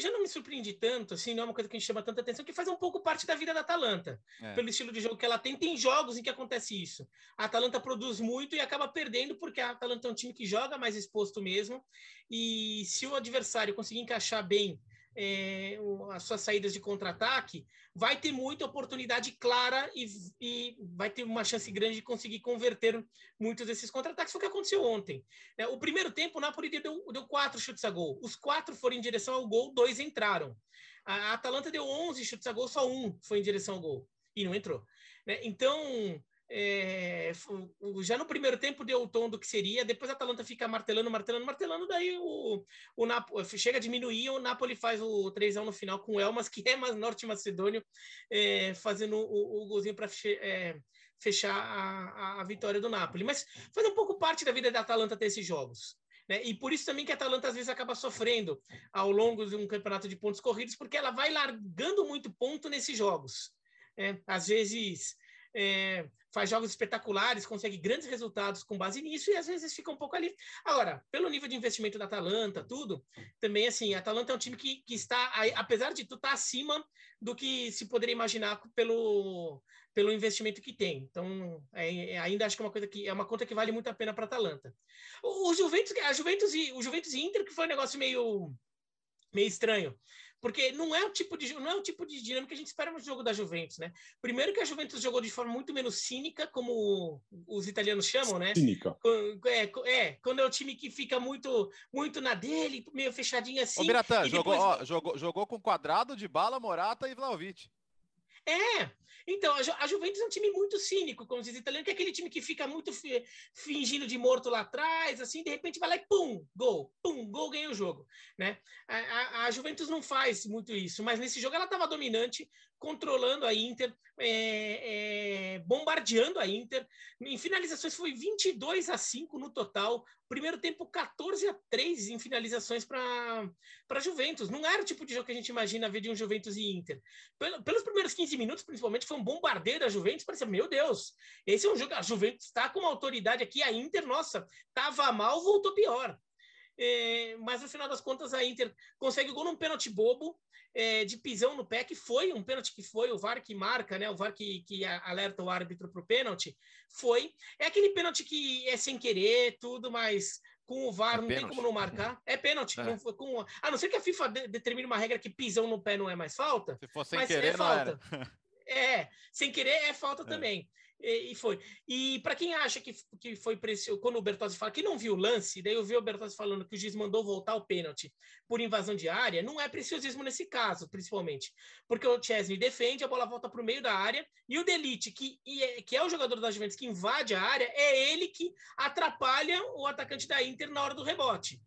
S4: já não me surpreende tanto, assim, não é uma coisa que gente chama tanta atenção, que faz um pouco parte da vida da Atalanta, é. pelo estilo de jogo que ela tem. Tem jogos em que acontece isso. A Atalanta produz muito e acaba perdendo, porque a Atalanta é um time que joga mais exposto mesmo. E se o adversário conseguir encaixar bem é, as suas saídas de contra-ataque, vai ter muita oportunidade clara e, e, vai ter uma chance grande de conseguir converter muitos desses contra-ataques. Foi o que aconteceu ontem. É, o primeiro tempo, o Napoli deu, deu quatro chutes a gol. Os quatro foram em direção ao gol, dois entraram. A Atalanta deu 11 chutes a gol, só um foi em direção ao gol e não entrou. Né? Então, é, já no primeiro tempo deu o tom do que seria, depois a Atalanta fica martelando, martelando, martelando, daí o, o chega a diminuir, o Napoli faz o 3 x no final com o Elmas, que é norte-macedônio, é, fazendo o, o golzinho para é, fechar a, a, vitória do Napoli. Mas faz um pouco parte da vida da Atalanta ter esses jogos. Né? E por isso também que a Atalanta às vezes acaba sofrendo ao longo de um campeonato de pontos corridos, porque ela vai largando muito ponto nesses jogos. Né? Às vezes é, faz jogos espetaculares, consegue grandes resultados com base nisso e às vezes fica um pouco ali. Agora, pelo nível de investimento da Atalanta, tudo, também assim, a Atalanta é um time que, que está, apesar de tudo, está acima do que se poderia imaginar pelo, pelo investimento que tem. Então, é, é, ainda acho que é uma coisa que é uma conta que vale muito a pena para a Atalanta. O, o Juventus, a Juventus e o Juventus e Inter que foi um negócio meio meio estranho porque não é o tipo de não é o tipo de dinâmica que a gente espera no jogo da Juventus, né? Primeiro que a Juventus jogou de forma muito menos cínica, como os italianos chamam, né?
S1: Cínica.
S4: É, é quando é o time que fica muito muito na dele, meio fechadinho assim. Ô,
S2: Biratã, jogou, depois... ó, jogou, jogou com quadrado de bala, Morata e Vlaovic.
S4: É, então, a, Ju, a, Juventus é um time muito cínico, como diz italiano, que é aquele time que fica muito fi, fingindo de morto lá atrás, assim, de repente vai lá e pum, gol, pum, gol, ganha o jogo, né? A, a, a Juventus não faz muito isso, mas nesse jogo ela estava dominante, controlando a Inter, é, é, bombardeando a Inter. Em finalizações foi 22 a 5 no total. Primeiro tempo 14 a 3 em finalizações para a Juventus. Não era o tipo de jogo que a gente imagina ver de um Juventus e Inter. pelos primeiros 15 minutos, principalmente, foi um bombardeio da Juventus. Parecia, meu Deus, esse é um jogo. A Juventus está com uma autoridade aqui. A Inter, nossa, estava mal, voltou pior. É, mas no final das contas a Inter consegue o gol num pênalti bobo é, de pisão no pé, que foi um pênalti que foi, o VAR que marca, né? O VAR que, que alerta o árbitro para o pênalti, foi. É aquele pênalti que é sem querer, tudo, mas com o VAR é não pênalti. tem como não marcar. É pênalti. É. Com, com, a não ser que a FIFA de, determine uma regra que pisão no pé não é mais falta.
S2: Se for sem querer, é falta. (laughs)
S4: É, sem querer é falta é. também. E, e foi. E para quem acha que, que foi precioso, quando o Bertozzi fala que não viu o lance, daí eu vi o Bertozzi falando que o juiz mandou voltar o pênalti por invasão de área, não é preciosismo nesse caso, principalmente. Porque o Chesney defende, a bola volta para o meio da área, e o Delite, que, é, que é o jogador da Juventus que invade a área, é ele que atrapalha o atacante da Inter na hora do rebote.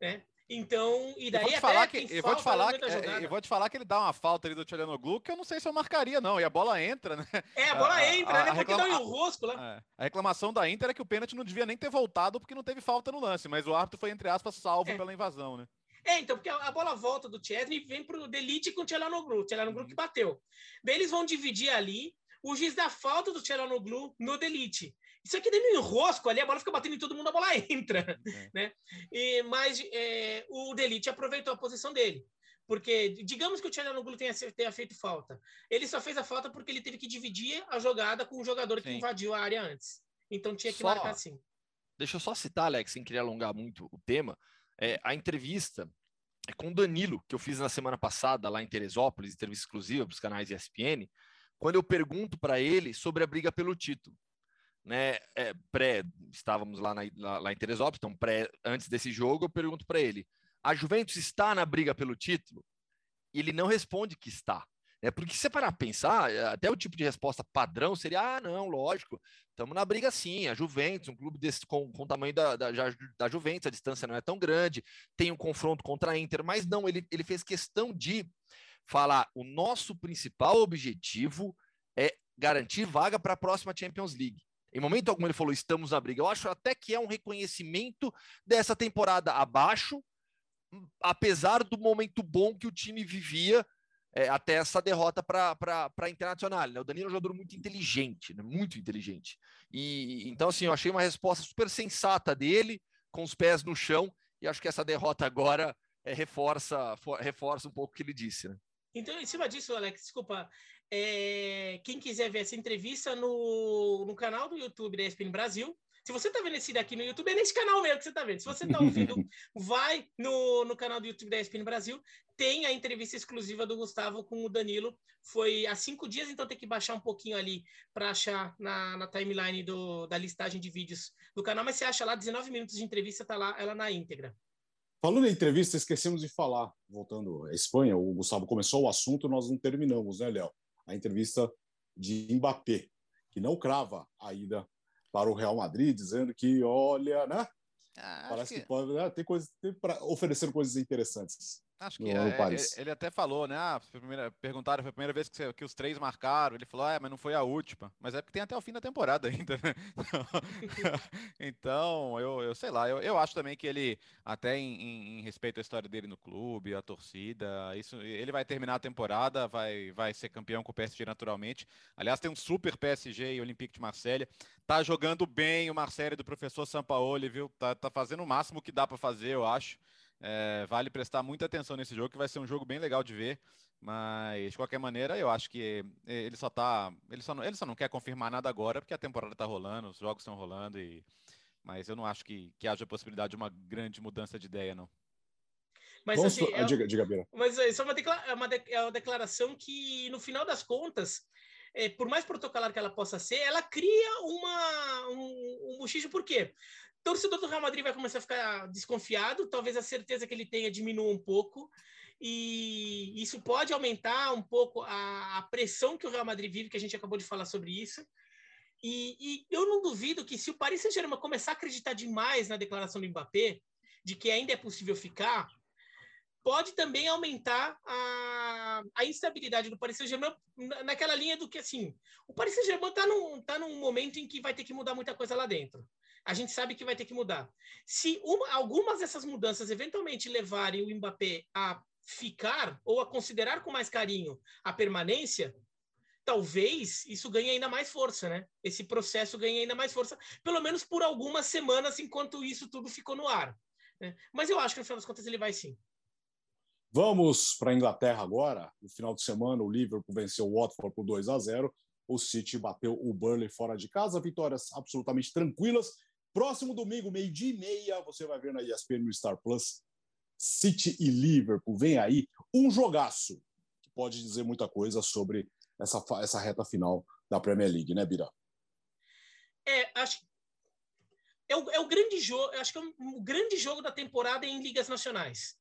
S4: Né? Então, e daí eu vou te
S2: falar que eu vou te falar que, é, eu vou te falar que ele dá uma falta ali do Tchelenoglu que eu não sei se eu marcaria não, e a bola entra, né?
S4: É, a bola a, entra, a, né? A porque reclama... dá um rosco lá.
S2: É. A reclamação da Inter é que o pênalti não devia nem ter voltado porque não teve falta no lance, mas o árbitro foi entre aspas salvo é. pela invasão, né?
S4: É, então, porque a, bola volta do Chesney e vem pro Delite com o Tchelanoglu, o Tchelanoglu uhum. que bateu. Daí eles vão dividir ali, o juiz dá falta do Tchelanoglu no Delite. Isso aqui dentro do enrosco ali, a bola fica batendo em todo mundo, a bola (laughs) entra, é. né? E, mas é, o Delite aproveitou a posição dele. Porque, digamos que o Tchelanoglu tenha, tenha feito falta. Ele só fez a falta porque ele teve que dividir a jogada com o jogador que Sim. invadiu a área antes. Então tinha que só, marcar assim.
S3: Deixa eu só citar, Alex, sem querer alongar muito o tema. É, a entrevista é com o Danilo, que eu fiz na semana passada lá em Teresópolis, entrevista exclusiva para os canais ESPN, quando eu pergunto para ele sobre a briga pelo título né, é, pré, estávamos lá, na, lá, lá, em Teresópolis, então pré, antes desse jogo, eu pergunto para ele: a Juventus está na briga pelo título? E ele não responde que está. Né? Porque se você parar a pensar, é, até o tipo de resposta padrão seria: ah, não, lógico, estamos na briga sim. A Juventus, um clube desse, com, com o tamanho da, da, da Juventus, a distância não é tão grande, tem um confronto contra a Inter, mas não, ele, ele fez questão de falar: o nosso principal objetivo é garantir vaga para a próxima Champions League. Em momento algum ele falou estamos na briga. Eu acho até que é um reconhecimento dessa temporada abaixo, apesar do momento bom que o time vivia é, até essa derrota para a Internacional. Né? O Danilo é um jogador muito inteligente, né? muito inteligente. E então assim, eu achei uma resposta super sensata dele, com os pés no chão, e acho que essa derrota agora é, reforça, for, reforça um pouco o que ele disse. Né?
S4: Então, em cima disso, Alex, desculpa, é, quem quiser ver essa entrevista no, no canal do YouTube da ESPN Brasil, se você está vendo esse daqui no YouTube, é nesse canal mesmo que você está vendo. Se você está ouvindo, (laughs) vai no, no canal do YouTube da ESPN Brasil. Tem a entrevista exclusiva do Gustavo com o Danilo. Foi há cinco dias, então tem que baixar um pouquinho ali para achar na, na timeline do, da listagem de vídeos do canal. Mas você acha lá 19 minutos de entrevista, tá lá ela na íntegra.
S1: Falando em entrevista, esquecemos de falar, voltando à Espanha, o Gustavo começou o assunto, nós não terminamos, né, Léo? A entrevista de Mbappé, que não crava a ida para o Real Madrid, dizendo que, olha, né?
S2: Ah,
S1: Parece que,
S2: que
S1: pode né, ter coisas tem para oferecer coisas interessantes.
S2: Acho que é,
S1: Paris.
S2: ele, até falou, né? Ah, foi primeira, perguntaram, foi a primeira vez que, você- que os três marcaram. Ele falou, ah, mas não foi a última. Mas é porque tem até o fim da temporada (laughs) ainda, né? (laughs) Então, eu, eu sei lá, eu, eu acho também que ele, até em, em- em respeito à história dele no clube, a torcida, isso, ele vai terminar a temporada, vai, vai ser campeão com o PSG naturalmente. Aliás, tem um super PSG e Olympique de Marselha. Tá jogando bem o Marcelo do professor Sampaoli, viu? Tá, tá fazendo o máximo que dá para fazer, eu acho. É, vale prestar muita atenção nesse jogo, que vai ser um jogo bem legal de ver. Mas, de qualquer maneira, eu acho que ele só tá. Ele só não, ele só não quer confirmar nada agora, porque a temporada tá rolando, os jogos estão rolando, e, mas eu não acho que, que haja possibilidade de uma grande mudança de ideia, não.
S4: Mas assim, é-
S1: ah, diga, diga, Bira.
S4: Mas isso é uma, decla- é uma, de- é uma declaração que, no final das contas, é, por mais protocolar que ela possa ser, ela cria uma, um, um bochicho, por quê? Torcedor do Real Madrid vai começar a ficar desconfiado, talvez a certeza que ele tenha diminua um pouco, e isso pode aumentar um pouco a, a pressão que o Real Madrid vive, que a gente acabou de falar sobre isso. E, e eu não duvido que se o Paris Saint-Germain começar a acreditar demais na declaração do Mbappé, de que ainda é possível ficar, pode também aumentar a, a instabilidade do Paris Saint-Germain na- naquela linha do que, assim, o Paris Saint-Germain está num, tá num momento em que vai ter que mudar muita coisa lá dentro. A gente sabe que vai ter que mudar. Se uma- algumas dessas mudanças eventualmente levarem o Mbappé a ficar ou a considerar com mais carinho a permanência, talvez isso ganhe ainda mais força, né? Esse processo ganhe ainda mais força, pelo menos por algumas semanas, enquanto isso tudo ficou no ar. né? Mas eu acho que no final das contas ele vai sim.
S1: Vamos para a Inglaterra agora. No final de semana, o Liverpool venceu o Watford por 2 a 0. O City bateu o Burnley fora de casa. Vitórias absolutamente tranquilas. Próximo domingo, meio-dia e meia, você vai ver na ESPN no Star Plus. City e Liverpool. Vem aí um jogaço que pode dizer muita coisa sobre essa, essa reta final da Premier League, né, Bira?
S4: É, acho é o, é o grande jogo, acho que é um, um grande jogo da temporada em ligas nacionais.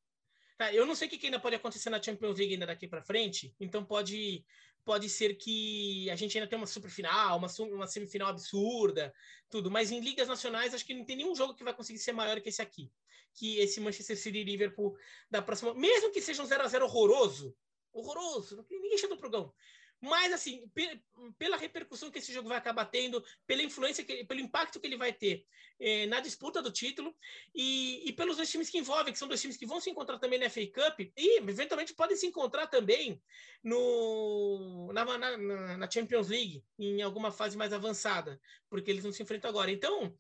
S4: Tá, eu não sei o que ainda pode acontecer na Champions League ainda daqui para frente, então pode pode ser que a gente ainda tenha uma super final, uma, uma semifinal absurda, tudo, mas em ligas nacionais acho que não tem nenhum jogo que vai conseguir ser maior que esse aqui, que esse Manchester City e Liverpool da próxima, mesmo que seja um 0 a 0 horroroso, horroroso, ninguém chama pro gol. Mas, assim, pe- pela repercussão que esse jogo vai acabar tendo, pela influência, que, pelo impacto que ele vai ter eh, na disputa do título e, e pelos dois times que envolvem, que são dois times que vão se encontrar também na FA Cup e, eventualmente, podem se encontrar também no, na, na- na- Champions League, em alguma fase mais avançada, porque eles não se enfrentam agora. Então,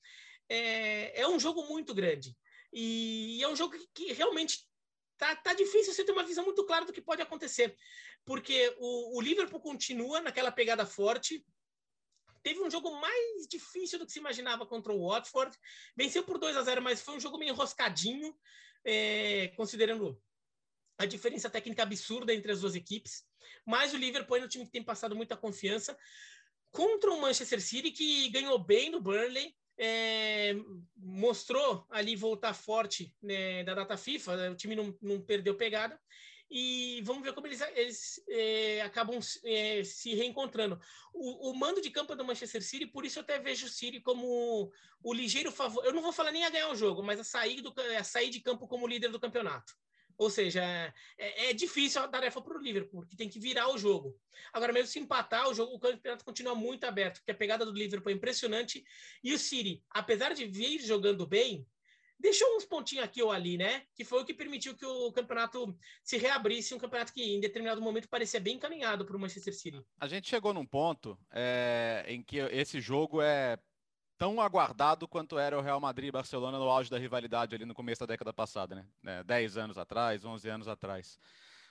S4: é, é um jogo muito grande. E é um jogo que, que realmente tá, tá difícil você ter uma visão muito clara do que pode acontecer, porque o, o Liverpool continua naquela pegada forte. Teve um jogo mais difícil do que se imaginava contra o Watford. Venceu por 2 a 0 mas foi um jogo meio enroscadinho, é, considerando a diferença técnica absurda entre as duas equipes. Mas o Liverpool é um time que tem passado muita confiança contra o Manchester City, que ganhou bem do Burnley, é, mostrou ali voltar forte né, da data FIFA, né, o time não, não perdeu pegada. E vamos ver como eles, eles é, acabam é, se reencontrando. O, o, mando de campo é do Manchester City, por isso eu até vejo o City como o ligeiro favor. Eu não vou falar nem a ganhar o jogo, mas a sair, do, a sair de campo como líder do campeonato. Ou seja, é, é difícil a tarefa para o Liverpool, porque tem que virar o jogo. Agora, mesmo se empatar, o jogo, o campeonato continua muito aberto, porque a pegada do Liverpool é impressionante. E o City, apesar de vir jogando bem, deixou uns pontinhos aqui ou ali, né? Que foi o que permitiu que o campeonato se reabrisse, um campeonato que em determinado momento parecia bem encaminhado para o Manchester City.
S2: A gente chegou num ponto é, em que esse jogo é tão aguardado quanto era o Real Madrid e Barcelona no auge da rivalidade ali no começo da década passada, né? É, 10 anos atrás, 11 anos atrás.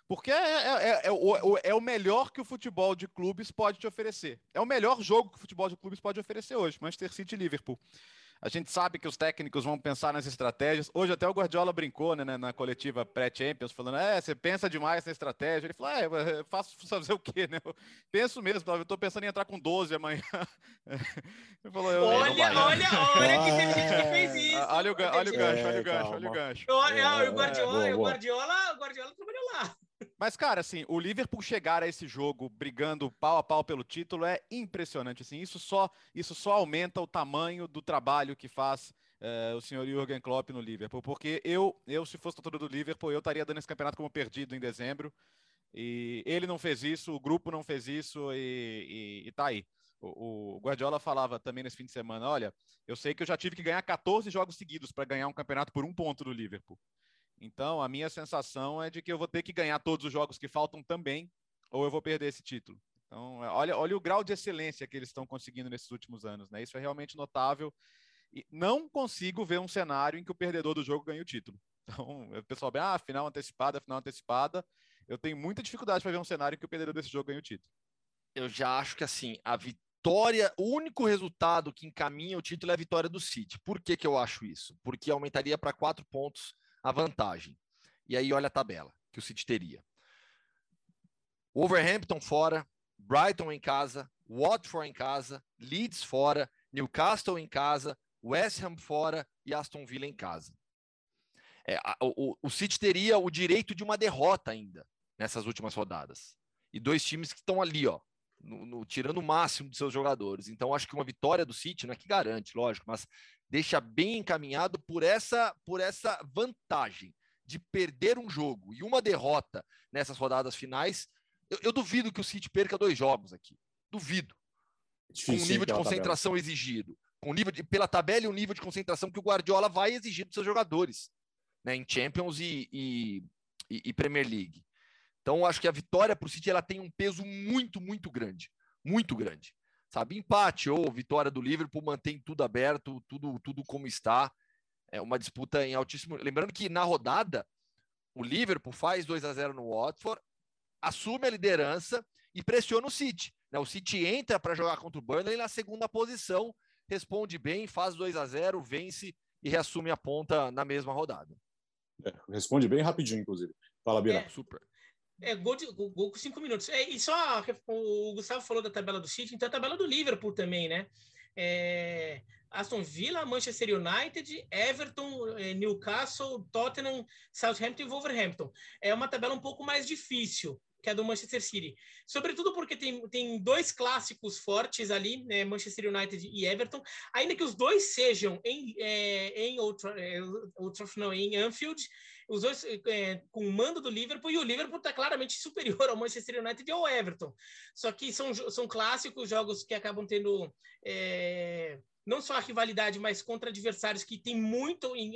S2: Porque é, é, é, o, é, o, melhor que o futebol de clubes pode te oferecer. É o melhor jogo que o futebol de clubes pode oferecer hoje, Manchester City e Liverpool. A gente sabe que os técnicos vão pensar nas estratégias. Hoje até o Guardiola brincou né, na coletiva pré-Champions, falando: é, você pensa demais na estratégia. Ele falou: é, eu faço (laughs) fazer o quê? Né? Eu penso mesmo, eu estou pensando em entrar com 12 amanhã. (laughs)
S4: Ele falou, olha, olha, olha que teve gente que fez isso.
S2: Olha o, olha o gancho, olha o gancho, olha o gancho.
S4: Olha, o Guardiola, o Guardiola, o Guardiola trabalhou lá.
S2: Mas, cara, assim, o Liverpool chegar a esse jogo brigando pau a pau pelo título é impressionante. Assim, isso só, isso só aumenta o tamanho do trabalho que faz é, o senhor Jürgen Klopp no Liverpool. Porque eu, eu, se fosse torcedor do Liverpool, eu estaria dando esse campeonato como perdido em dezembro. E ele não fez isso, o grupo não fez isso e, e, e tá aí. O, Guardiola falava também nesse fim de semana: olha, eu sei que eu já tive que ganhar 14 jogos seguidos para ganhar um campeonato por um ponto do Liverpool. Então, a minha sensação é de que eu vou ter que ganhar todos os jogos que faltam também, ou eu vou perder esse título. Então, é, olha, olha o grau de excelência que eles estão conseguindo nesses últimos anos, né? Isso é realmente notável. E não consigo ver um cenário em que o perdedor do jogo ganhe o título. (laughs) Então, o pessoal vê, ah, final antecipada, final antecipada. Eu tenho muita dificuldade para ver um cenário em que o perdedor desse jogo ganhe o título.
S3: Eu já acho que assim, a vitória, o único resultado que encaminha o título é a vitória do City. Por que, que eu acho isso? Porque aumentaria para quatro pontos a vantagem. E aí olha a tabela que o City teria. Wolverhampton fora, Brighton em casa, Watford em casa, Leeds fora, Newcastle em casa, West Ham fora e Aston Villa em casa. É, o, o City teria o direito de uma derrota ainda nessas últimas rodadas. E dois times que estão ali, ó, no, no, tirando o máximo de seus jogadores. Então, acho que uma vitória do City não é que garante, lógico, mas deixa bem encaminhado por essa, por essa vantagem de perder um jogo e uma derrota nessas rodadas finais. Eu, eu duvido que o City perca dois jogos aqui. Duvido. Difícil, com o nível de concentração exigido. Com o nível de, pela tabela e o nível de concentração que o Guardiola vai exigir dos seus jogadores né, em Champions e, e, e Premier League. Então, acho que a vitória para o City ela tem um peso muito, muito grande. Muito grande sabe? Empate ou vitória do Liverpool mantém tudo aberto, tudo, tudo como está. É uma disputa em altíssimo. Lembrando que na rodada, o Liverpool faz 2 a 0 no Watford, assume a liderança e pressiona o City. Né? O City entra para jogar contra o Burnley na segunda posição, responde bem, faz 2 a 0 vence e reassume a ponta na mesma rodada.
S1: É, responde bem rapidinho, inclusive. Fala, Bira.
S4: É, super. É, gol, de, gol, com cinco minutos. É, e só o Gustavo falou da tabela do City, então a tabela do Liverpool também, né? É, Aston Villa, Manchester United, Everton, é, Newcastle, Tottenham, Southampton e Wolverhampton. É uma tabela um pouco mais difícil que a do Manchester City. Sobretudo porque tem, tem dois clássicos fortes ali, né, Manchester United e Everton, ainda que os dois sejam em, é, em Old, é, não, em Anfield, os dois é, com o mando do Liverpool, e o Liverpool está claramente (laughs) superior ao Manchester United e ao Everton. Só que são, são clássicos, jogos que acabam tendo. É, não só a rivalidade, mas contra adversários que têm muito em,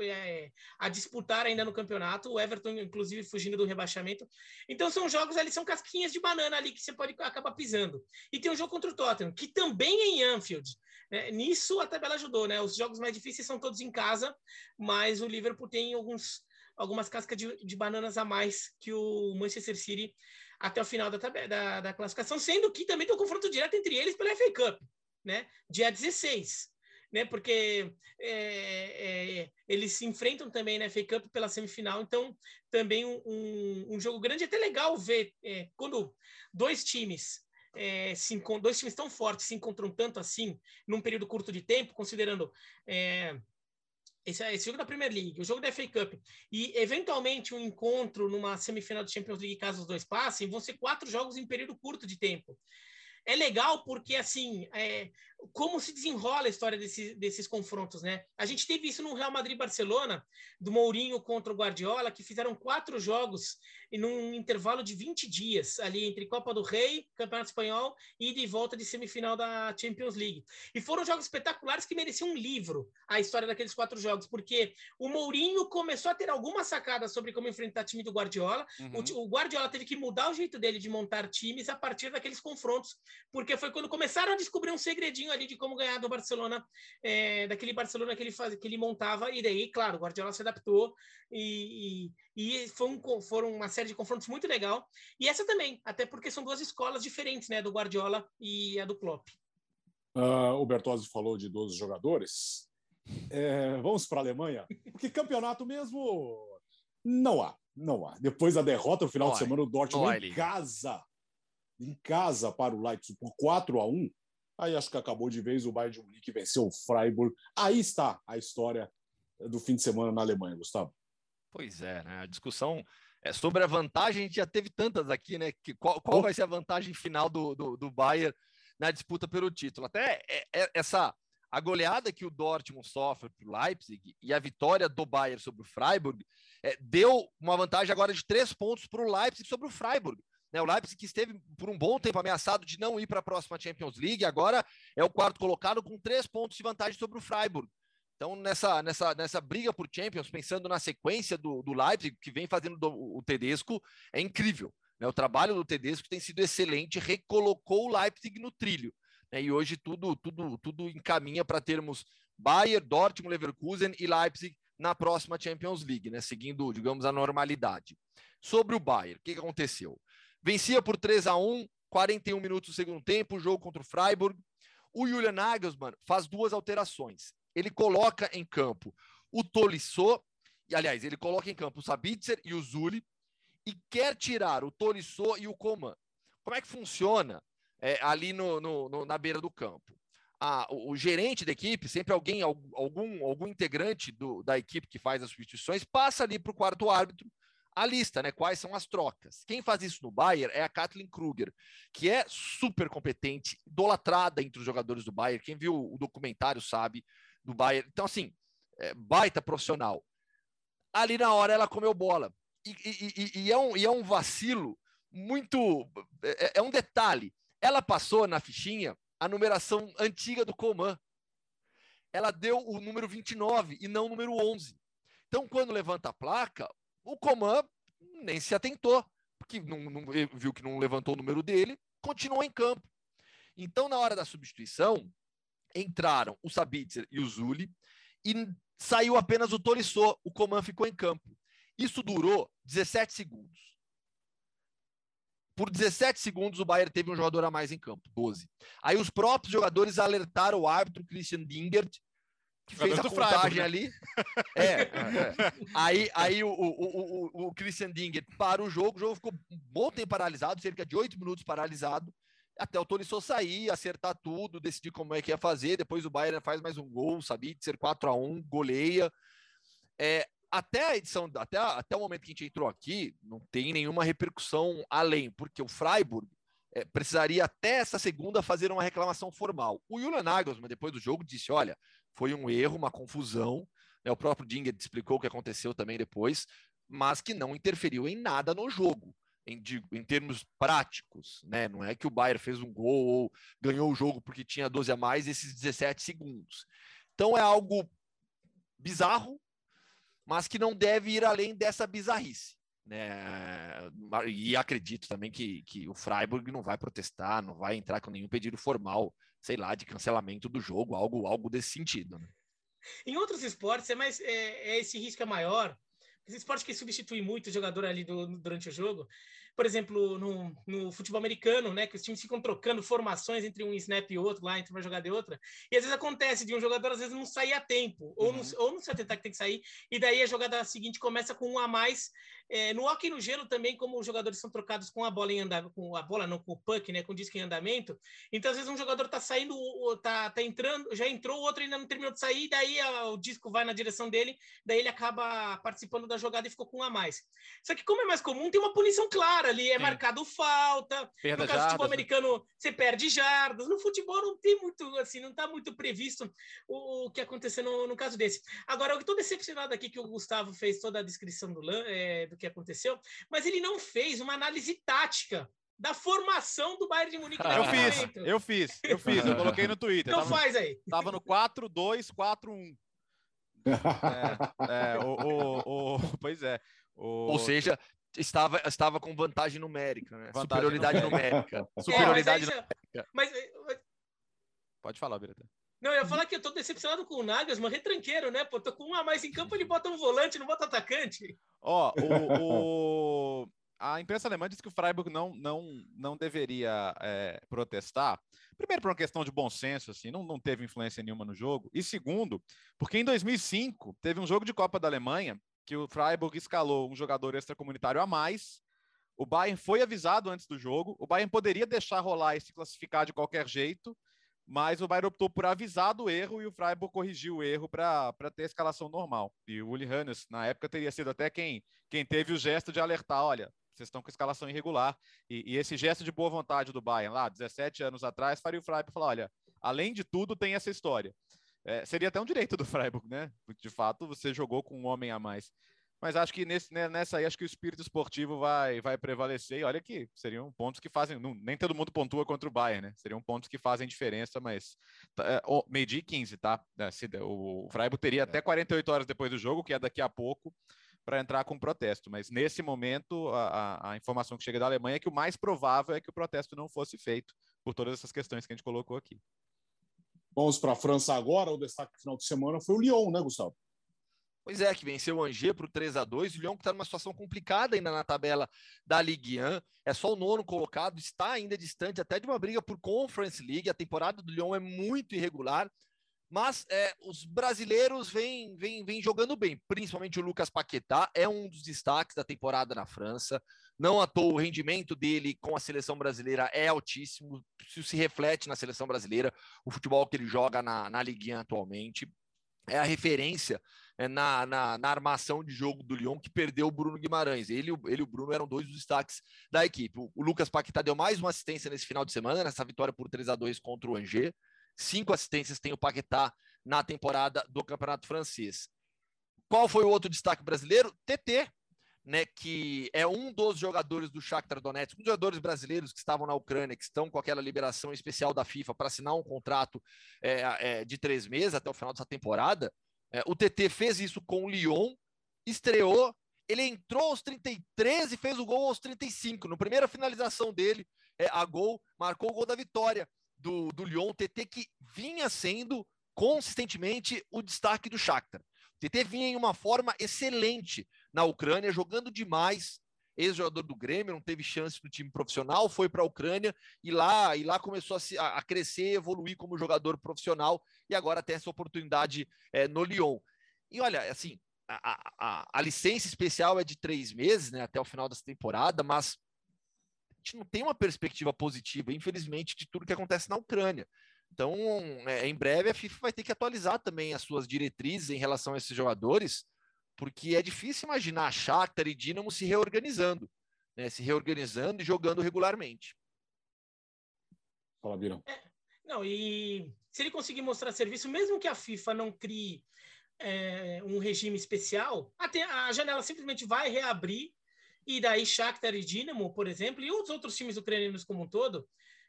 S4: é, a disputar ainda no campeonato. O Everton, inclusive, fugindo do rebaixamento. Então, são jogos ali, são casquinhas de banana ali que você pode acabar pisando. E tem um jogo contra o Tottenham, que também é em Anfield. É, nisso a tabela ajudou, né? Os jogos mais difíceis são todos em casa, mas o Liverpool tem alguns, algumas cascas de, de bananas a mais que o Manchester City até o final da, da, da classificação, sendo que também tem um confronto direto entre eles pela FA Cup, né? Dia 16. Né, porque é, é, eles se enfrentam também na FA Cup pela semifinal, então também um, um jogo grande, é até legal ver é, quando dois times é, se dois times tão fortes se encontram tanto assim num período curto de tempo, considerando é, esse, esse, jogo da Premier League, o jogo da FA Cup e eventualmente um encontro numa semifinal de Champions League, caso os dois passem, vão ser quatro jogos em período curto de tempo. É legal porque assim, é, como se desenrola a história desse, desses confrontos, né? A gente teve isso no Real Madrid-Barcelona, do Mourinho contra o Guardiola, que fizeram quatro jogos em um intervalo de 20 dias, ali entre Copa do Rei, Campeonato Espanhol e de volta de semifinal da Champions League. E foram jogos espetaculares que mereciam um livro, a história daqueles quatro jogos, porque o Mourinho começou a ter algumas sacadas sobre como enfrentar time do Guardiola. Uhum. O, o Guardiola teve que mudar o jeito dele de montar times a partir daqueles confrontos, porque foi quando começaram a descobrir um segredinho ali de como ganhar do Barcelona, é, daquele Barcelona que ele, faz, que ele montava, e daí, claro, o Guardiola se adaptou e, e, e foi um, foram uma série de confrontos muito legal. E essa também, até porque são duas escolas diferentes, né, do Guardiola e a do Klopp.
S1: Uh, o Bertozzi falou de 12 jogadores. É, vamos para a Alemanha, porque campeonato mesmo não há, não há. Depois da derrota no final de semana, o Dortmund em casa, em casa para o Leipzig por 4 a 1 Aí acho que acabou de vez o Bayern de Munique venceu o Freiburg. Aí está a história do fim de semana na Alemanha, Gustavo.
S3: Pois é, né? A discussão É, sobre a vantagem, a gente já teve tantas aqui, né? Que, qual, qual vai ser a vantagem final do, do, do Bayern na disputa pelo título? Até é, é, essa a goleada que o Dortmund sofre para o Leipzig e a vitória do Bayern sobre o Freiburg é, deu uma vantagem agora de três pontos para o Leipzig sobre o Freiburg. Né, o Leipzig que esteve por um bom tempo ameaçado de não ir para a próxima Champions League, agora é o quarto colocado com três pontos de vantagem sobre o Freiburg. Então, nessa, nessa, nessa briga por Champions, pensando na sequência do, do Leipzig, que vem fazendo do, o Tedesco, é incrível. Né? O trabalho do Tedesco tem sido excelente, recolocou o Leipzig no trilho. Né? E hoje tudo, tudo, tudo encaminha para termos Bayern, Dortmund, Leverkusen e Leipzig na próxima Champions League, né? seguindo, digamos, a normalidade. Sobre o Bayern, o que, que aconteceu? Vencia por 3 a 1 41 minutos do segundo tempo, jogo contra o Freiburg. O Julian Nagelsmann faz duas alterações. Ele coloca em campo o Tolisso, e aliás, ele coloca em campo o Sabitzer e o Zuli, e quer tirar o Tolisso e o Coman. Como é que funciona é, ali no, no, no, na beira do campo? Ah, o, o, gerente da equipe, sempre alguém, algum, algum integrante do, da equipe que faz as substituições, passa ali para o quarto árbitro a lista, né? Quais são as trocas. Quem faz isso no Bayern é a Kathleen Kruger, que é super competente, idolatrada entre os jogadores do Bayern. Quem viu o documentário sabe do Bayern. Então, assim, é, baita profissional. Ali na hora ela comeu bola. E, e, e, é, um, e é um vacilo muito. É, é um detalhe. Ela passou na fichinha a numeração antiga do Coman. Ela deu o número 29 e não o número 11. Então, quando levanta a placa, o Coman nem se atentou, porque não, não, viu que não levantou o número dele, continuou em campo. Então, na hora da substituição, entraram o Sabitzer e o Zuli, e saiu apenas o Tolisso, o Coman ficou em campo. Isso durou 17 segundos. Por 17 segundos, o Bayern teve um jogador a mais em campo, 12. Aí os próprios jogadores alertaram o árbitro Christian Dingert que fez a contagem né? ali. É, (laughs) é, é. Aí, aí o, o, o, o Christian Dinger para o jogo, o jogo ficou um bom tempo paralisado, cerca de oito minutos paralisado, até o Tolisso sair, acertar tudo, decidir como é que ia fazer, depois o Bayern faz mais um gol, sabia, de ser 4 a 1 goleia. É, até a edição, até, até o momento que a gente entrou aqui, não tem nenhuma repercussão além, porque o Freiburg é, precisaria até essa segunda fazer uma reclamação formal. O Julian Nagelsmann, depois do jogo, disse: olha, foi um erro, uma confusão. Né? O próprio Dinger explicou o que aconteceu também depois, mas que não interferiu em nada no jogo. Em, em, termos práticos, né? Não é que o Bayern fez um gol ou ganhou o jogo porque tinha 12 a mais esses 17 segundos. Então é algo bizarro, mas que não deve ir além dessa bizarrice. Né? E acredito também que, que o Freiburg não vai protestar, não vai entrar com nenhum pedido formal sei lá, de cancelamento do jogo, algo, algo desse sentido. Né?
S4: Em outros esportes, é mais, é, é esse risco é maior. Esse esporte que substitui muito o jogador ali do, durante o jogo, por exemplo, no, no, futebol americano, né, que os times ficam trocando formações entre um snap e outro, lá entre uma jogada e outra, e às vezes acontece de um jogador às vezes não sair a tempo, ou, uhum. não, ou não se atentar que tem que sair, e daí a jogada seguinte começa com um a mais. É, no hockey no gelo também, como os jogadores são trocados com a bola em andamento, com a bola não, com o puck, né, com o disco em andamento, então às vezes um jogador tá saindo, tá, tá entrando, já entrou, o outro ainda não terminou de sair, daí a, o disco vai na direção dele, daí ele acaba participando da jogada e ficou com um a mais. Só que como é mais comum, tem uma punição clara ali, é Sim. marcado falta. Perda no caso do futebol né? americano, você perde jardas. No futebol não tem muito, assim, não está muito previsto o, o, que aconteceu no, no, caso desse. Agora, eu estou decepcionado aqui que o Gustavo fez toda a descrição do, é, do que aconteceu, mas ele não fez uma análise tática da formação do Bayern de Munique.
S2: eu fiz, eu fiz, eu fiz, eu coloquei no Twitter.
S4: Então tava faz aí.
S2: Tava no 4-2-4-1. É, é, o, o, o, pois é.
S3: O... Ou seja, estava, estava com vantagem numérica, né? Vantagem Superioridade numérica. numérica.
S4: É, Superioridade é, numérica. Mas, mas,
S2: Pode falar, Bireta.
S4: Não, eu ia falar que eu tô decepcionado com o Nagas, mas retranqueiro, né? Pô, tô com um a mais em campo, ele bota um volante, não bota atacante.
S2: Ó, o, o, a imprensa alemã diz que o Freiburg não, não, não deveria é, protestar. Primeiro, por uma questão de bom senso, assim, não, não teve influência nenhuma no jogo. E segundo, porque em 2005 teve um jogo de Copa da Alemanha que o Freiburg escalou um jogador extracomunitário a mais. O Bayern foi avisado antes do jogo. O Bayern poderia deixar rolar e se classificar de qualquer jeito, mas o Bayern optou por avisar do erro e o Freiburg corrigiu o erro para ter a escalação normal. E o Uli Hannes, na época, teria sido até quem, quem teve o gesto de alertar: olha, vocês estão com escalação irregular. E, e, esse gesto de boa vontade do Bayern, lá, 17 anos atrás, faria o Freiburg falar: olha, além de tudo, tem essa história. É, seria até um direito do Freiburg, né? De fato, você jogou com um homem a mais mas acho que nesse, né, nessa aí, acho que o espírito esportivo vai, vai prevalecer. E olha que seriam pontos que fazem. Não, nem todo mundo pontua contra o Bayern, né? Seriam pontos que fazem diferença, mas. É, oh, meio-dia e 15, tá? É, o, o Freiburg teria até 48 horas depois do jogo, que é daqui a pouco, para entrar com protesto. Mas nesse momento, a, a, a, informação que chega da Alemanha é que o mais provável é que o protesto não fosse feito, por todas essas questões que a gente colocou aqui.
S1: Vamos para a França agora. O destaque final de semana foi o Lyon, né, Gustavo?
S3: Pois é, que venceu o Angers para o 3 a 2 O Lyon que está numa situação complicada ainda na tabela da Ligue 1. É só o nono colocado, está ainda distante até de uma briga por Conference League. A temporada do Lyon é muito irregular. Mas é, os brasileiros vêm, vêm, vêm jogando bem, principalmente o Lucas Paquetá, é um dos destaques da temporada na França. Não à toa, o rendimento dele com a seleção brasileira é altíssimo, isso se reflete na seleção brasileira, o futebol que ele joga na, na Ligue 1 atualmente. É a referência é, na, na, na, armação de jogo do Lyon que perdeu o Bruno Guimarães. Ele, ele e o Bruno eram dois dos destaques da equipe. O, o Lucas Paquetá deu mais uma assistência nesse final de semana, nessa vitória por 3 a 2 contra o Angers. Cinco assistências tem o Paquetá na temporada do Campeonato Francês. Qual foi o outro destaque brasileiro? TT, né, que é um dos jogadores do Shakhtar Donetsk, um dos jogadores brasileiros que estavam na Ucrânia, que estão com aquela liberação especial da FIFA para assinar um contrato é, é, de três meses até o final dessa temporada. É, o TT fez isso com o Lyon, estreou, ele entrou aos 33 e fez o gol aos 35. No primeira finalização dele, é, a gol, marcou o gol da vitória do, do Lyon. O TT que vinha sendo consistentemente o destaque do Shakhtar. O TT vinha em uma forma excelente na Ucrânia, jogando demais, ex-jogador do Grêmio, não teve chance no time profissional, foi para a Ucrânia e lá, e lá começou a, se, a, crescer, evoluir como jogador profissional e agora tem essa oportunidade é, no Lyon. E olha, assim, a, a, a, licença especial é de três meses, né, até o final dessa temporada, mas a gente não tem uma perspectiva positiva, infelizmente, de tudo que acontece na Ucrânia. Então, é, em breve, a FIFA vai ter que atualizar também as suas diretrizes em relação a esses jogadores, porque é difícil imaginar Shakhtar e Dinamo se reorganizando, né? se reorganizando e jogando regularmente.
S1: Fala, Birão.
S4: É, não, e se ele conseguir mostrar serviço, mesmo que a FIFA não crie é, um regime especial, a, a janela simplesmente vai reabrir e daí Shakhtar e Dinamo, por exemplo, e os outros times ucranianos como um todo,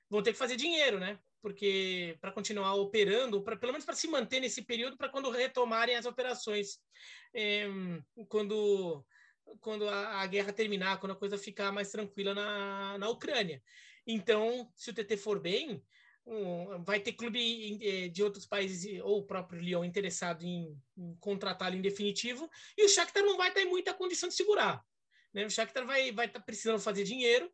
S4: vão ter que fazer dinheiro, né? Porque para continuar operando, pra, pelo menos para se manter nesse período, para quando retomarem as operações, é, quando quando a, a, guerra terminar, quando a coisa ficar mais tranquila na, na Ucrânia. Então, se o TT for bem, um, vai ter clube eh, de outros países ou o próprio Lyon interessado em, em contratá-lo em definitivo e o Shakhtar não vai estar em muita condição de segurar. Né? O Shakhtar vai vai estar precisando fazer dinheiro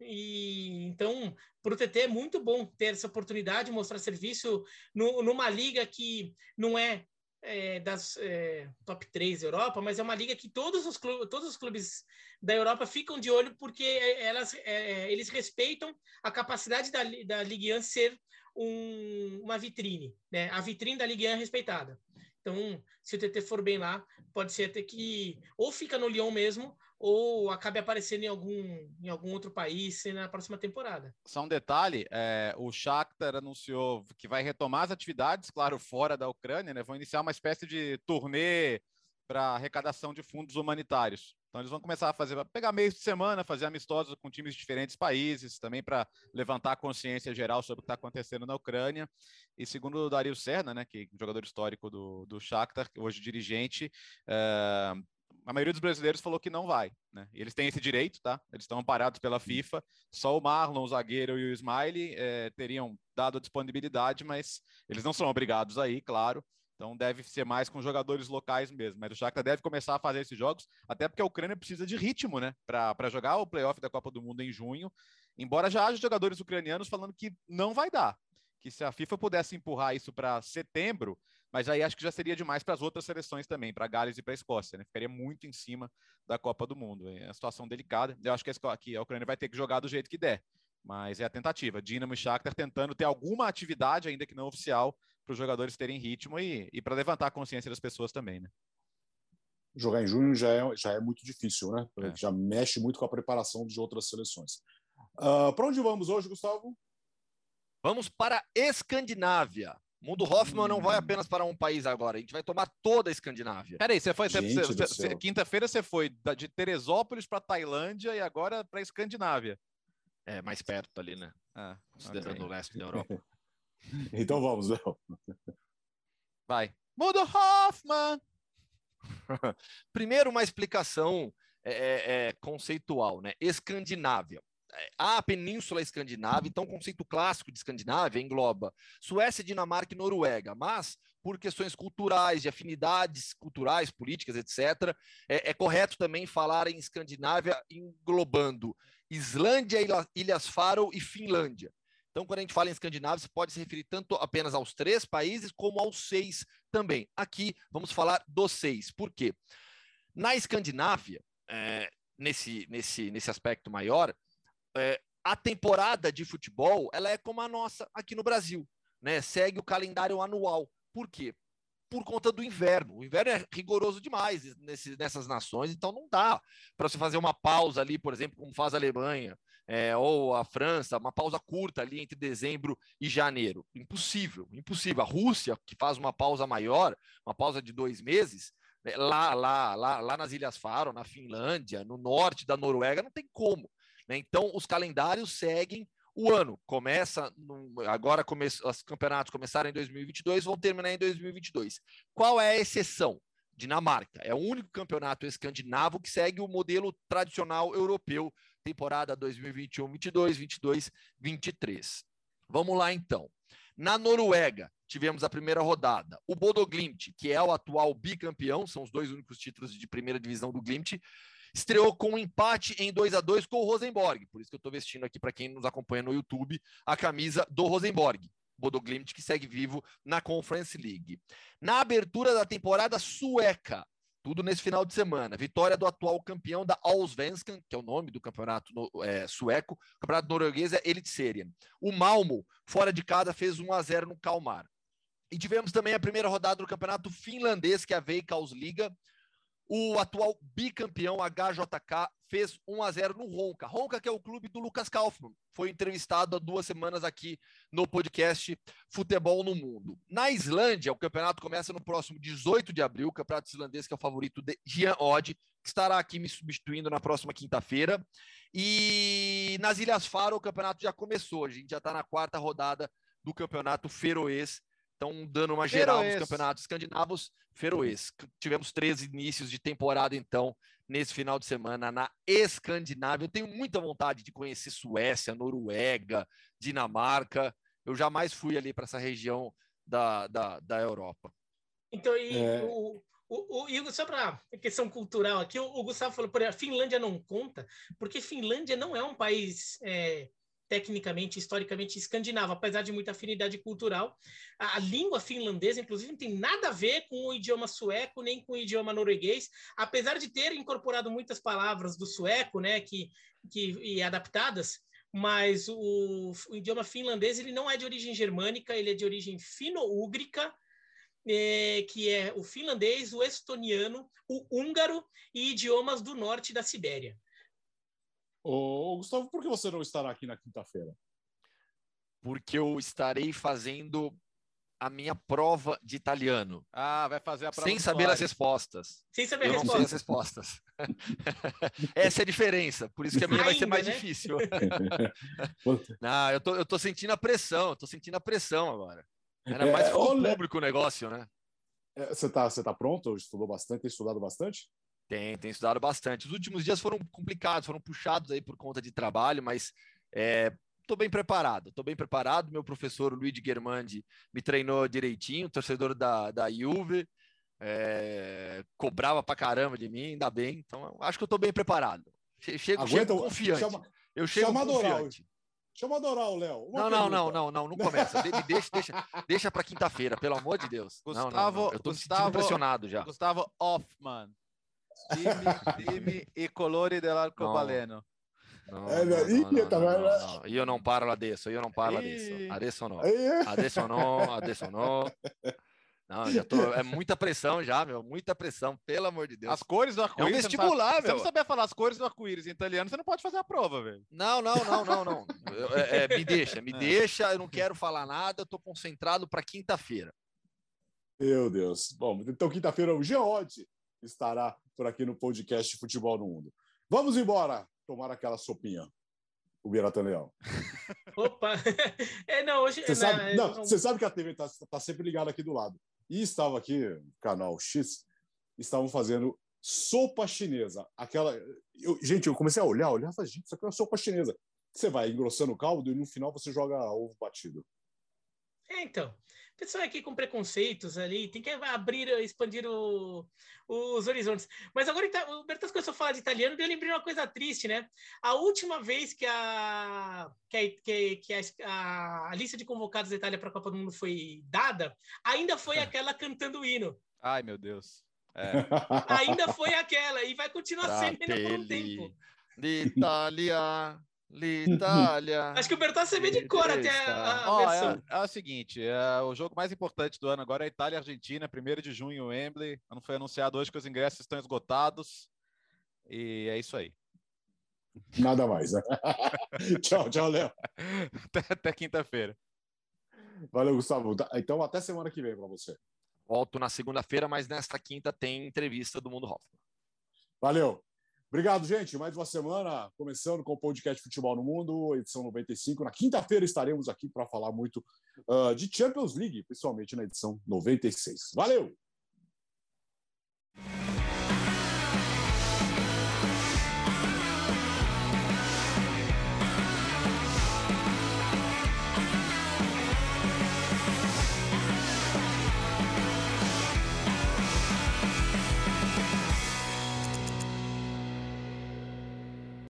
S4: e então, para o TT é muito bom ter essa oportunidade de mostrar serviço no, numa liga que não é, é das é, top 3 da Europa, mas é uma liga que todos os, clubes, todos os clubes da Europa ficam de olho porque elas, é, eles respeitam a capacidade da, da Ligue 1 ser um, uma vitrine. Né? A vitrine da Ligue 1 é respeitada. Então, se o TT for bem lá, pode ser até que ou fica no Lyon mesmo, ou acabe aparecendo em algum, em algum outro país na próxima temporada.
S2: Só um detalhe, é, o Shakhtar anunciou que vai retomar as atividades, claro, fora da Ucrânia, né? Vão iniciar uma espécie de turnê para arrecadação de fundos humanitários. Então eles vão começar a fazer, pegar meios de semana, fazer amistosos com times de diferentes países, também para levantar a consciência geral sobre o que está acontecendo na Ucrânia. E segundo o Dario Serna, né, que é um jogador histórico do, do Shakhtar, hoje dirigente, é, a maioria dos brasileiros falou que não vai, né? Eles têm esse direito, tá? Eles estão amparados pela FIFA. Só o Marlon, o zagueiro e o Smiley é, teriam dado a disponibilidade, mas eles não são obrigados aí, claro. Então deve ser mais com jogadores locais mesmo. Mas o Shakhtar deve começar a fazer esses jogos, até porque a Ucrânia precisa de ritmo, né? Para jogar o playoff da Copa do Mundo em junho. Embora já haja jogadores ucranianos falando que não vai dar. Que se a FIFA pudesse empurrar isso para setembro, mas aí acho que já seria demais para as outras seleções também, para Gales e para a Escócia, né? Ficaria muito em cima da Copa do Mundo. É uma situação delicada. Eu acho que a, Ucrânia vai ter que jogar do jeito que der. Mas é a tentativa. Dinamo e Shakhtar tentando ter alguma atividade, ainda que não oficial, para os jogadores terem ritmo e, e para levantar a consciência das pessoas também, né?
S1: Jogar em junho já é, já é muito difícil, né? É. Já mexe muito com a preparação de outras seleções. Uh, para onde vamos hoje, Gustavo?
S3: Vamos para a Escandinávia. Mundo Hoffman não vai apenas para um país agora, a gente vai tomar toda a Escandinávia.
S2: Peraí, você foi. Quinta-feira você foi de Teresópolis para Tailândia e agora para a Escandinávia.
S3: É, mais perto ali, né? Ah, Considerando okay. o leste da Europa. (laughs)
S1: então vamos, Léo.
S2: Vai. Mundo Hoffman! (laughs)
S3: Primeiro, uma explicação é, é, é conceitual, né? Escandinávia a Península Escandinava, então o conceito clássico de Escandinávia engloba Suécia, Dinamarca e Noruega, mas por questões culturais, de afinidades culturais, políticas, etc., é, é correto também falar em Escandinávia englobando Islândia, Ilhas Faroe e Finlândia. Então, quando a gente fala em Escandinávia, você pode se referir tanto apenas aos três países como aos seis também. Aqui vamos falar dos seis. Por quê? Na Escandinávia, é, nesse, nesse, nesse aspecto maior, é, a temporada de futebol ela é como a nossa aqui no Brasil, né? Segue o calendário anual. Por quê? Por conta do inverno. O inverno é rigoroso demais nesse, nessas nações, então não dá para você fazer uma pausa ali, por exemplo, como faz a Alemanha é, ou a França, uma pausa curta ali entre dezembro e janeiro. Impossível, impossível. A Rússia, que faz uma pausa maior, uma pausa de dois meses, né, lá, lá, lá, lá nas Ilhas Faro, na Finlândia, no norte da Noruega, não tem como. Né? Então, os calendários seguem o ano. Começa, no, agora come, os campeonatos começaram em 2022, vão terminar em 2022. Qual é a exceção? Dinamarca. É o único campeonato escandinavo que segue o modelo tradicional europeu, temporada 2021-22, 22-23. Vamos lá então. Na Noruega, tivemos a primeira rodada. O Bodo Glimt, que é o atual bicampeão, são os dois únicos títulos de primeira divisão do Glimt, estreou com um empate em 2 a 2 com o Rosenborg. Por isso que eu estou vestindo aqui, para quem nos acompanha no YouTube, a camisa do Rosenborg. Bodo Glimt, que segue vivo na Conference League. Na abertura da temporada sueca, tudo nesse final de semana. Vitória do atual campeão da Allsvenskan, que é o nome do campeonato no, é, sueco. O campeonato norueguês é Elitserien. O Malmo, fora de casa, fez 1 a 0 no Kalmar. E tivemos também a primeira rodada do campeonato finlandês, que é a Veikkausliga. O atual bicampeão HJK fez 1 a 0 no Ronca. Ronca, que é o clube do Lucas Kaufmann, foi entrevistado há duas semanas aqui no podcast Futebol no Mundo. Na Islândia, o campeonato começa no próximo 18 de abril, o campeonato islandês, que é o favorito de Jean Odd, que estará aqui me substituindo na próxima quinta-feira. E nas Ilhas Faro, o campeonato já começou, a gente já está na quarta rodada do campeonato feroês estão dando uma geral Feroês. nos campeonatos escandinavos. Feroês. Tivemos três inícios de temporada, então, nesse final de semana na Escandinávia. Eu tenho muita vontade de conhecer Suécia, Noruega, Dinamarca. Eu jamais fui ali para essa região da, da, da Europa.
S4: Então, e é... o, o, o, Igor, só para questão cultural aqui, o, o Gustavo falou, por a Finlândia não conta, porque Finlândia não é um país é, tecnicamente, historicamente escandinavo, apesar de muita afinidade cultural. A, a, língua finlandesa, inclusive, não tem nada a ver com o idioma sueco, nem com o idioma norueguês, apesar de ter incorporado muitas palavras do sueco, né, que, que e adaptadas, mas o, o idioma finlandês ele não é de origem germânica, ele é de origem fino-úgrica, é, que é o finlandês, o estoniano, o húngaro e idiomas do norte da Sibéria.
S1: Ô, Gustavo, por que você não estará aqui na quinta-feira?
S3: Porque eu estarei fazendo a minha prova de italiano.
S2: Ah, vai fazer a prova.
S3: Sem saber as respostas.
S4: Sem saber
S3: eu
S4: não
S3: sei as respostas. (laughs) Essa é a diferença. Por isso que a minha Ainda, vai ser mais né? difícil. (laughs) não, eu tô, eu tô sentindo a pressão. Eu tô sentindo a pressão agora. Era mais é, público o negócio, né?
S1: É, você tá, você tá pronto? Estudou bastante? Tem estudado bastante?
S3: Tem, tem estudado bastante. Os últimos dias foram complicados, foram puxados aí por conta de trabalho, mas estou é, bem preparado. Estou bem preparado. Meu professor Luigi Germandi me treinou direitinho, torcedor da, da Juve, é, cobrava pra caramba de mim, ainda bem. Então, acho que eu estou bem preparado. Chego, Aguenta, chego confiante. Chama, eu chego chama confiante.
S1: Chama adorar o Léo.
S3: Não, não, não, não, não, não começa. De, deixa, deixa, deixa para quinta-feira, pelo amor de Deus.
S2: Gustavo, não, não, não. eu tô Gustavo, impressionado já. Gustavo Hoffman. Time, time e colori dell'arcobaleno.
S3: No,
S1: Eh,
S3: no,
S1: no,
S3: no,
S1: io
S3: no. Io non parlo adesso, io non parlo adesso. Adesso no. Adesso no, adesso no. Não, já tô. É muita pressão já, meu. Muita pressão, pelo amor de Deus.
S2: As cores do
S3: É um
S2: arco-íris. você não sabe-
S3: vestibular,
S2: Se você não
S3: meu.
S2: saber falar as cores do arco-íris em italiano, você não pode fazer a prova, velho.
S3: Não, não, não, não, não. Eu- é, é, me deixa, me (laughs)
S2: É.
S3: deixa. Eu não quero falar nada. Eu tô concentrado para quinta-feira.
S1: Meu Deus. Bom, então quinta-feira o Geode estará por aqui no podcast Futebol no Mundo. Vamos embora tomar aquela sopinha. O Biratã Leão. (laughs)
S4: Opa! (laughs) É, não, hoje.
S1: Você
S4: né,
S1: sabe, não,
S4: não-
S1: sabe que a TV está tá sempre ligada aqui do lado. E estava aqui, canal X, estavam fazendo sopa chinesa. Aquela. eu- gente, eu comecei a olhar, olhar e falei, gente, isso aqui é uma sopa chinesa. Você vai engrossando o caldo e no final você joga ovo batido.
S4: É, então. Pessoa aqui com preconceitos ali, tem que abrir, expandir o- os horizontes. Mas agora o Bertas começou a falar de italiano, e eu lembrei uma coisa triste, né? A última vez que a, que que, que a, a lista de convocados da Itália para a Copa do Mundo foi dada, ainda foi (laughs) aquela cantando o hino.
S2: Ai, meu Deus. É.
S4: Ainda foi aquela, e vai continuar sendo ainda por um tempo.
S3: Fratelli L'Italia, l'Italia.
S4: Acho que o Bertas sabia de cor até a, a
S2: Ó,
S4: versão.
S2: é, é o seguinte, é, o jogo mais importante do ano agora é Itália e Argentina, 1 de junho, Wembley. Não foi anunciado hoje que os ingressos estão esgotados. E é isso aí.
S1: Nada mais, né? (laughs) tchau, tchau, Léo. (laughs)
S2: Até, até quinta-feira.
S1: Valeu, Gustavo. Então, até semana que vem para você.
S3: Volto na segunda-feira, mas nesta quinta tem entrevista do Mundo Hoffman.
S1: Valeu. Obrigado, gente. Mais uma semana, começando com o podcast Futebol no Mundo, edição 95. Na quinta-feira estaremos aqui para falar muito ah, de Champions League, principalmente na edição 96. Valeu!